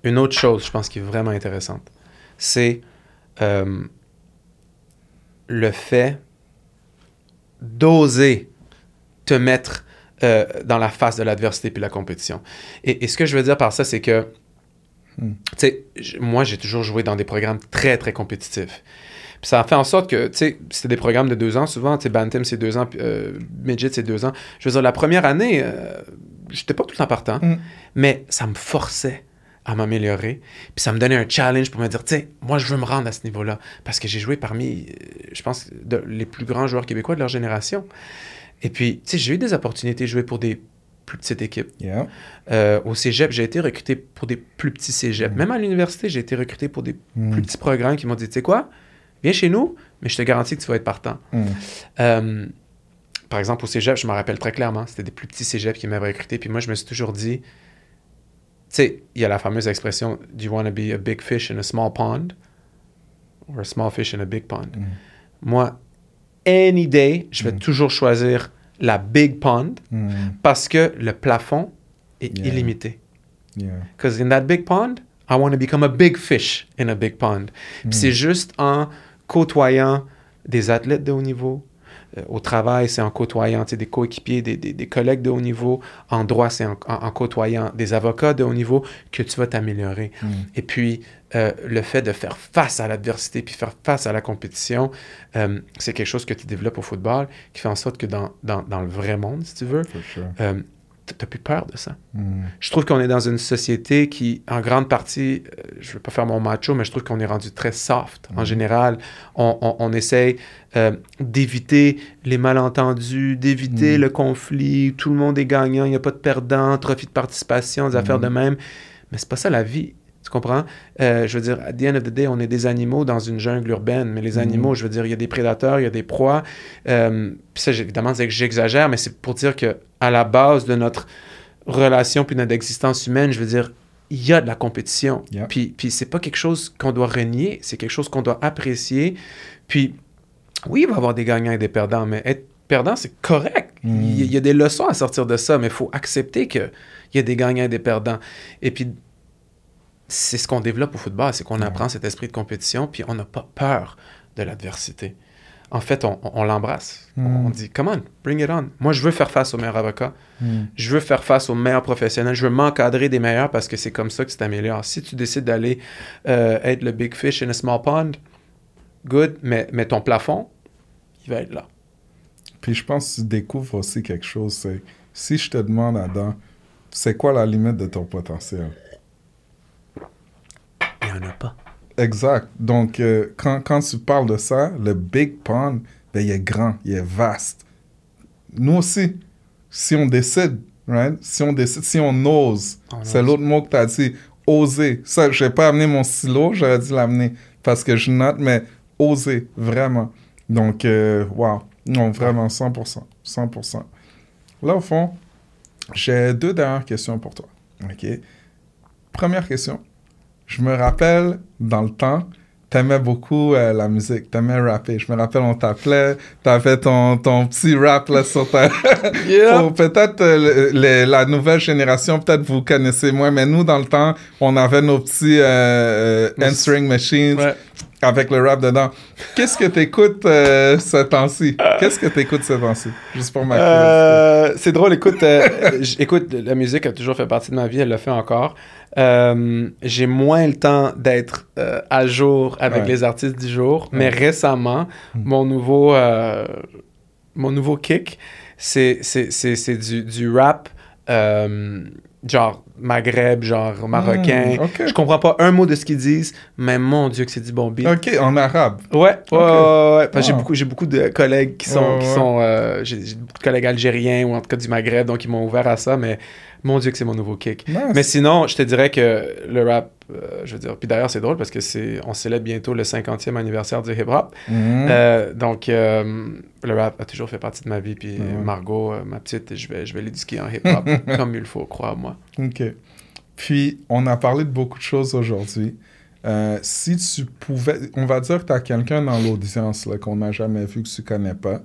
une autre chose, je pense, qui est vraiment intéressante, c'est euh, le fait d'oser te mettre euh, dans la face de l'adversité puis la compétition. Et, et ce que je veux dire par ça, c'est que, Hmm. tu sais, j- moi, j'ai toujours joué dans des programmes très, très compétitifs. Puis ça a fait en sorte que, tu sais, c'était des programmes de deux ans souvent. Tu sais, Bantam, c'est deux ans, euh, Midget, c'est deux ans. Je veux dire, la première année, euh, j'étais pas tout le temps partant, Mm. mais ça me forçait à m'améliorer. Puis ça me donnait un challenge pour me dire, tu sais, moi, je veux me rendre à ce niveau-là. Parce que j'ai joué parmi, euh, je pense, de- les plus grands joueurs québécois de leur génération. Et puis, tu sais, j'ai eu des opportunités de jouer pour des plus petites équipes. Yeah. Euh, au cégep, j'ai été recruté pour des plus petits cégeps. Même à l'université, j'ai été recruté pour des Mm. plus petits programmes qui m'ont dit, tu sais quoi, viens chez nous, mais je te garantis que tu vas être partant. Mm. Euh, par exemple, au cégep, je me rappelle très clairement, c'était des plus petits cégeps qui m'avaient recruté. Puis moi, je me suis toujours dit, sais, il y a la fameuse expression, Do you want to be a big fish in a small pond? Or a small fish in a big pond? Mm. Moi, any day, je vais Mm. toujours choisir la big pond Mm. parce que le plafond est Yeah. illimité. Yeah. Because in that big pond, I want to become a big fish in a big pond. Puis c'est juste en côtoyant des athlètes de haut niveau. Euh, au travail, c'est en côtoyant des coéquipiers, des, des, des collègues de haut niveau. En droit, c'est en, en- en côtoyant des avocats de haut niveau que tu vas t'améliorer. Mm. Et puis, euh, le fait de faire face à l'adversité puis faire face à la compétition, euh, c'est quelque chose que tu développes au football qui fait en sorte que dans, dans, dans le vrai monde, si tu veux, euh, t'as plus peur de ça. Mm. Je trouve qu'on est dans une société qui, en grande partie, euh, je ne veux pas faire mon macho, mais je trouve qu'on est rendu très soft. En Mhm. général, on, on, on essaye euh, d'éviter les malentendus, d'éviter Mhm. le conflit. Tout le monde est gagnant, il n'y a pas de perdant, trophée de participation, des affaires de même. Mais c'est pas ça la vie. Comprends? Euh, je veux dire, at the end of the day, on est des animaux dans une jungle urbaine. Mais les Mhm. animaux, je veux dire, il y a des prédateurs, il y a des proies. Euh, puis ça, évidemment, c'est que j'exagère, mais c'est pour dire que à la base de notre relation puis notre existence humaine, je veux dire, il y a de la compétition. Yeah. Puis, puis c'est pas quelque chose qu'on doit renier, c'est quelque chose qu'on doit apprécier. Puis oui, il va y avoir des gagnants et des perdants, mais être perdant, c'est correct. Il, y a, il y a des leçons à sortir de ça, mais il faut accepter qu'il y a des gagnants et des perdants. Et puis, c'est ce qu'on développe au football, c'est qu'on apprend cet esprit de compétition, puis on n'a pas peur de l'adversité. En fait, on, on l'embrasse. Mm. On dit, come on, bring it on. Moi, je veux faire face aux meilleurs avocats. Mm. Je veux faire face aux meilleurs professionnels. Je veux m'encadrer des meilleurs parce que c'est comme ça que tu t'améliores. Si tu décides d'aller euh, être le big fish in a small pond, good, mais, mais ton plafond, il va être là. Puis je pense que tu découvres aussi quelque chose, c'est si je te demande, Adam, c'est quoi la limite de ton potentiel? Il n'y en a pas. Exact. Donc, euh, quand, quand tu parles de ça, le big pond, ben, il est grand, il est vaste. Nous aussi, si on décide, right? Si on décide, si on ose, c'est l'autre mot que tu as dit, oser. Ça, je n'ai pas amené mon stylo, j'aurais dû l'amener parce que je note, mais oser, vraiment. Donc, euh, wow. Non, vraiment, 100%. 100%. Là, au fond, j'ai deux dernières questions pour toi. OK? Première question. Je me rappelle, dans le temps, t'aimais beaucoup euh, la musique, t'aimais rapper. Je me rappelle, on t'appelait, t'avais ton, ton petit rap là sur ta... Pour peut-être euh, la nouvelle génération, peut-être vous connaissez moins, mais nous, dans le temps, on avait nos petits euh, euh, answering machines Ouais. Avec le rap dedans. Qu'est-ce que t'écoutes euh, ce temps-ci? Qu'est-ce que t'écoutes ce temps-ci? Juste pour ma. Euh, c'est drôle, écoute, euh, écoute, la musique a toujours fait partie de ma vie, elle le fait encore. Euh, j'ai moins le temps d'être euh, à jour avec Ouais. les artistes du jour, mais Ouais. récemment, mon nouveau, mon nouveau kick, c'est, du, du rap, genre Maghreb, genre marocain. Hmm, ok. Je comprends pas un mot de ce qu'ils disent, mais mon Dieu que c'est du bon beat. OK, en arabe. Ouais, ouais, ouais, ouais. Parce que j'ai Wow. beaucoup, j'ai beaucoup de collègues qui sont, Ouais, qui ouais. sont, euh, j'ai j'ai beaucoup de collègues algériens ou en tout cas du Maghreb, donc ils m'ont ouvert à ça. Mais mon Dieu que c'est mon nouveau kick. Nice. Mais sinon, je te dirais que le rap, euh, je veux dire, puis d'ailleurs c'est drôle parce que c'est, on célèbre bientôt le 50e anniversaire du hip hop. Mhm. Euh, donc euh, le rap a toujours fait partie de ma vie. Puis Ouais. Margot, ma petite, je vais, je vais l'éduquer en hip hop comme il faut, crois-moi. OK. Puis, on a parlé de beaucoup de choses aujourd'hui. Si tu pouvais, on va dire que tu as quelqu'un dans l'audience là, qu'on n'a jamais vu, que tu connais pas,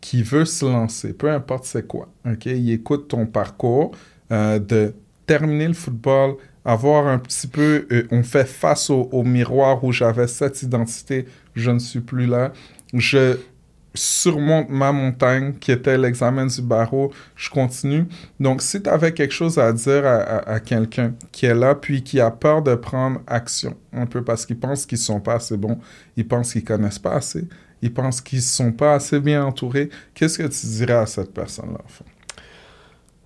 qui veut se lancer, peu importe c'est quoi, OK? Il écoute ton parcours de terminer le football, avoir un petit peu, euh, on fait face au, miroir où j'avais cette identité, je ne suis plus là. Je surmonte ma montagne qui était l'examen du barreau, je continue. Donc, si tu avais quelque chose à dire à, quelqu'un qui est là, puis qui a peur de prendre action, un peu parce qu'il pense qu'ils sont pas assez bons, ils pensent qu'ils connaissent pas assez, ils pensent qu'ils sont pas assez bien entourés, qu'est-ce que tu dirais à cette personne-là?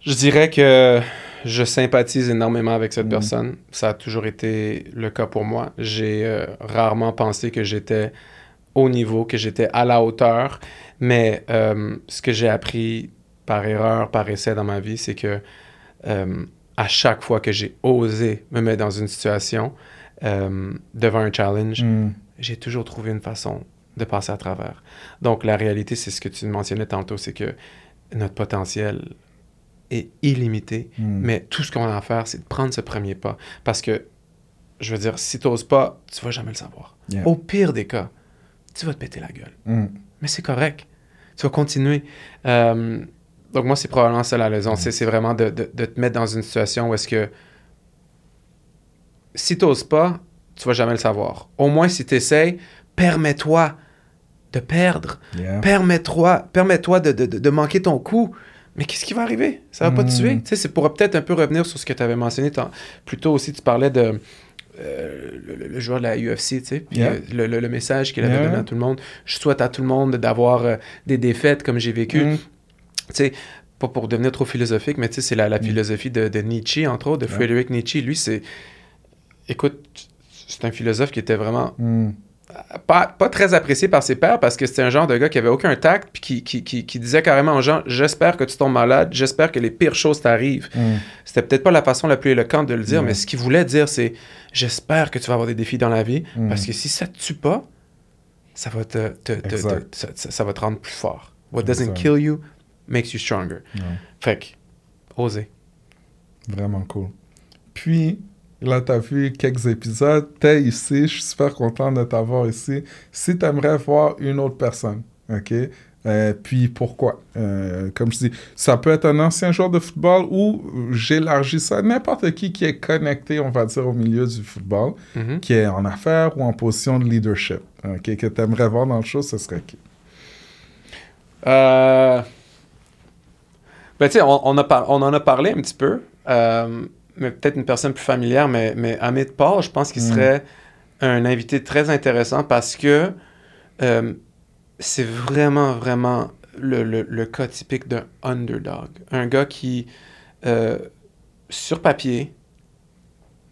Je dirais que je sympathise énormément avec cette Mhm. personne. Ça a toujours été le cas pour moi. J'ai euh, rarement pensé que j'étais au niveau, que j'étais à la hauteur. Mais euh, ce que j'ai appris par erreur, par essai dans ma vie, c'est que euh, à chaque fois que j'ai osé me mettre dans une situation devant un challenge, Mm. j'ai toujours trouvé une façon de passer à travers. Donc, la réalité, c'est ce que tu mentionnais tantôt, c'est que notre potentiel est illimité, Mm. mais tout ce qu'on a à faire, c'est de prendre ce premier pas. Parce que, je veux dire, si tu n'oses pas, tu vas jamais le savoir. Yeah. Au pire des cas, tu vas te péter la gueule. Mm. Mais c'est correct. Tu vas continuer. Euh, donc, moi, c'est probablement ça la raison. C'est- C'est vraiment de, de- de te mettre dans une situation où est-ce que si tu n'oses pas, tu vas jamais le savoir. Au moins, si tu essayes, permets-toi de perdre. Yeah. Permets-toi permets de, de, de- de manquer ton coup. Mais qu'est-ce qui va arriver? Ça va pas te tuer. Tu sais, c'est pour peut-être un peu revenir sur ce que tu avais mentionné plus tôt aussi. Tu parlais de euh, le, joueur de la UFC, tu sais, puis Yeah. euh, le, le- le message qu'il avait Yeah. donné à tout le monde. Je souhaite à tout le monde d'avoir euh, des défaites comme j'ai vécu. Mm. Tu sais, pas pour devenir trop philosophique, mais tu sais, c'est la, la Mm. philosophie de, de Nietzsche, entre autres, de Yeah. Friedrich Nietzsche. Lui, c'est... Écoute, c'est un philosophe qui était vraiment. Pas, pas très apprécié par ses pairs parce que c'était un genre de gars qui avait aucun tact puis qui, qui, qui, qui disait carrément aux gens j'espère que tu tombes malade, j'espère que les pires choses t'arrivent. Mm. C'était peut-être pas la façon la plus éloquente de le dire, Ouais. mais ce qu'il voulait dire c'est j'espère que tu vas avoir des défis dans la vie Mm. parce que si ça te tue pas, ça va te, te- te- Exact. te- ça, va te rendre plus fort. What doesn't Exact. kill you makes you stronger. Fait que, oser. Vraiment cool. Puis, Là, tu as vu quelques épisodes. Tu es ici. Je suis super content de t'avoir ici. Si tu aimerais voir une autre personne, OK? Euh, puis pourquoi? Euh, comme je dis, ça peut être un ancien joueur de football ou j'élargis ça, n'importe qui qui est connecté, on va dire, au milieu du football, Mhm. qui est en affaires ou en position de leadership, ok, que tu aimerais voir dans le show, ce serait qui? Euh, Ben, tu sais, on, on en a parlé un petit peu, euh, peut-être une personne plus familière, mais, mais Amit Paul, je pense qu'il Mm. serait un invité très intéressant parce que euh, c'est vraiment, vraiment le, le- le cas typique d'un underdog. Un gars qui, euh, sur papier,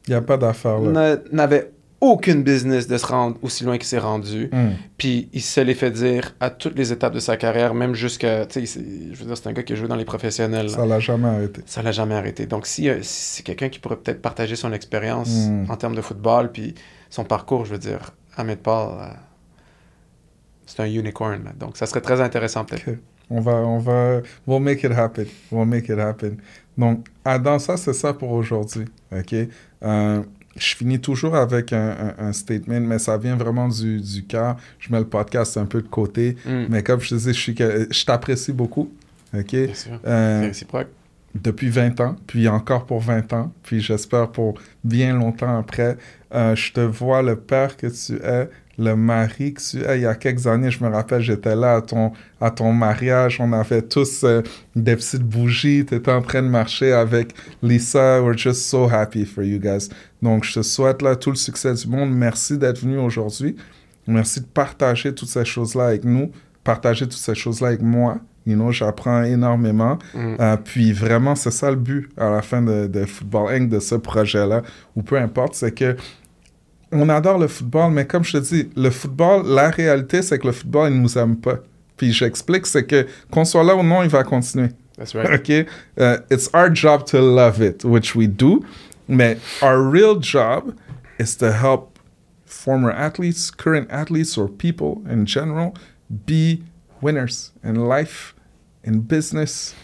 Il n'y a pas d'affaire là. n'a- n'avait aucune business de se rendre aussi loin qu'il s'est rendu. Hmm. Puis il se l'est fait dire à toutes les étapes de sa carrière, même jusqu'à. Je veux dire, c'est un gars qui a joué dans les professionnels. Ça l'a jamais arrêté. Ça l'a jamais arrêté. Donc, si, euh, si c'est quelqu'un qui pourrait peut-être partager son expérience Mm. en termes de football, puis son parcours, je veux dire, Ahmed Paul, euh, c'est un unicorn. là. Donc, ça serait très intéressant, peut-être. Ok. On va, on va, we'll make it happen. We'll make it happen. Donc, Adam, ça, c'est ça pour aujourd'hui. OK? Euh, je finis toujours avec un, un- un statement, mais ça vient vraiment du, du cœur. Je mets le podcast un peu de côté. Mm. Mais comme je te disais, je, suis que- je t'apprécie beaucoup. OK? Bien sûr. Euh, C'est réciproque. depuis 20 ans, puis encore pour 20 ans, puis j'espère pour bien longtemps après. Euh, je te vois le père que tu es, le mari que tu es. Il y a quelques années, je me rappelle, j'étais là à ton, à ton mariage. On avait tous euh, des petites bougies. Tu étais en train de marcher avec Lisa. We're just so happy for you guys. Donc, je te souhaite là tout le succès du monde. Merci d'être venu aujourd'hui. Merci de partager toutes ces choses-là avec nous, partager toutes ces choses-là avec moi. You know, j'apprends énormément. Mm. Euh, puis vraiment, c'est ça le but à la fin de, de Football Inc., de ce projet-là, ou peu importe, c'est que on adore le football, mais comme je te dis, le football, la réalité, c'est que le football, il nous aime pas. Puis j'explique, c'est que qu'on soit là ou non, il va continuer. That's right. OK? Uh, it's our job to love it, which we do. Mais our real job is to help former athletes, current athletes, or people in general be winners in life, in business.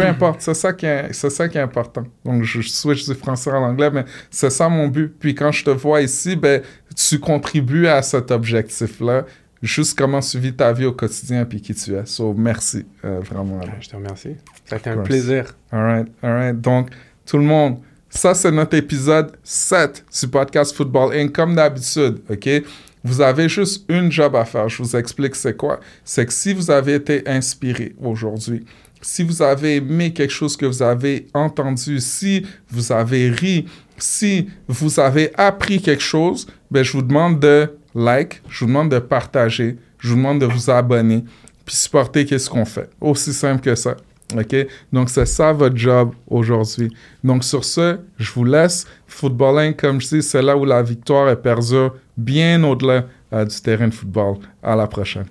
Peu importe, c'est ça, qui est, c'est ça qui est important. Donc, je switch du français à l'anglais, mais c'est ça mon but. Puis quand je te vois ici, ben, tu contribues à cet objectif-là, juste comment tu vis ta vie au quotidien puis qui tu es. So, merci, euh, vraiment. Ah, Je te remercie. Ça a été un plaisir. All right, all right. Donc, tout le monde, ça, c'est notre épisode 7 du podcast Football Inc. Comme d'habitude, OK? Vous avez juste une job à faire. Je vous explique c'est quoi. C'est que si vous avez été inspiré aujourd'hui, si vous avez aimé quelque chose que vous avez entendu, si vous avez ri, si vous avez appris quelque chose, ben, je vous demande de like, je vous demande de partager, je vous demande de vous abonner, puis supporter qu'est-ce qu'on fait. Aussi simple que ça. OK? Donc, c'est ça votre job aujourd'hui. Donc, sur ce, je vous laisse. Football Inc., comme je dis, c'est là où la victoire est perdue bien au-delà euh, du terrain de football. À la prochaine.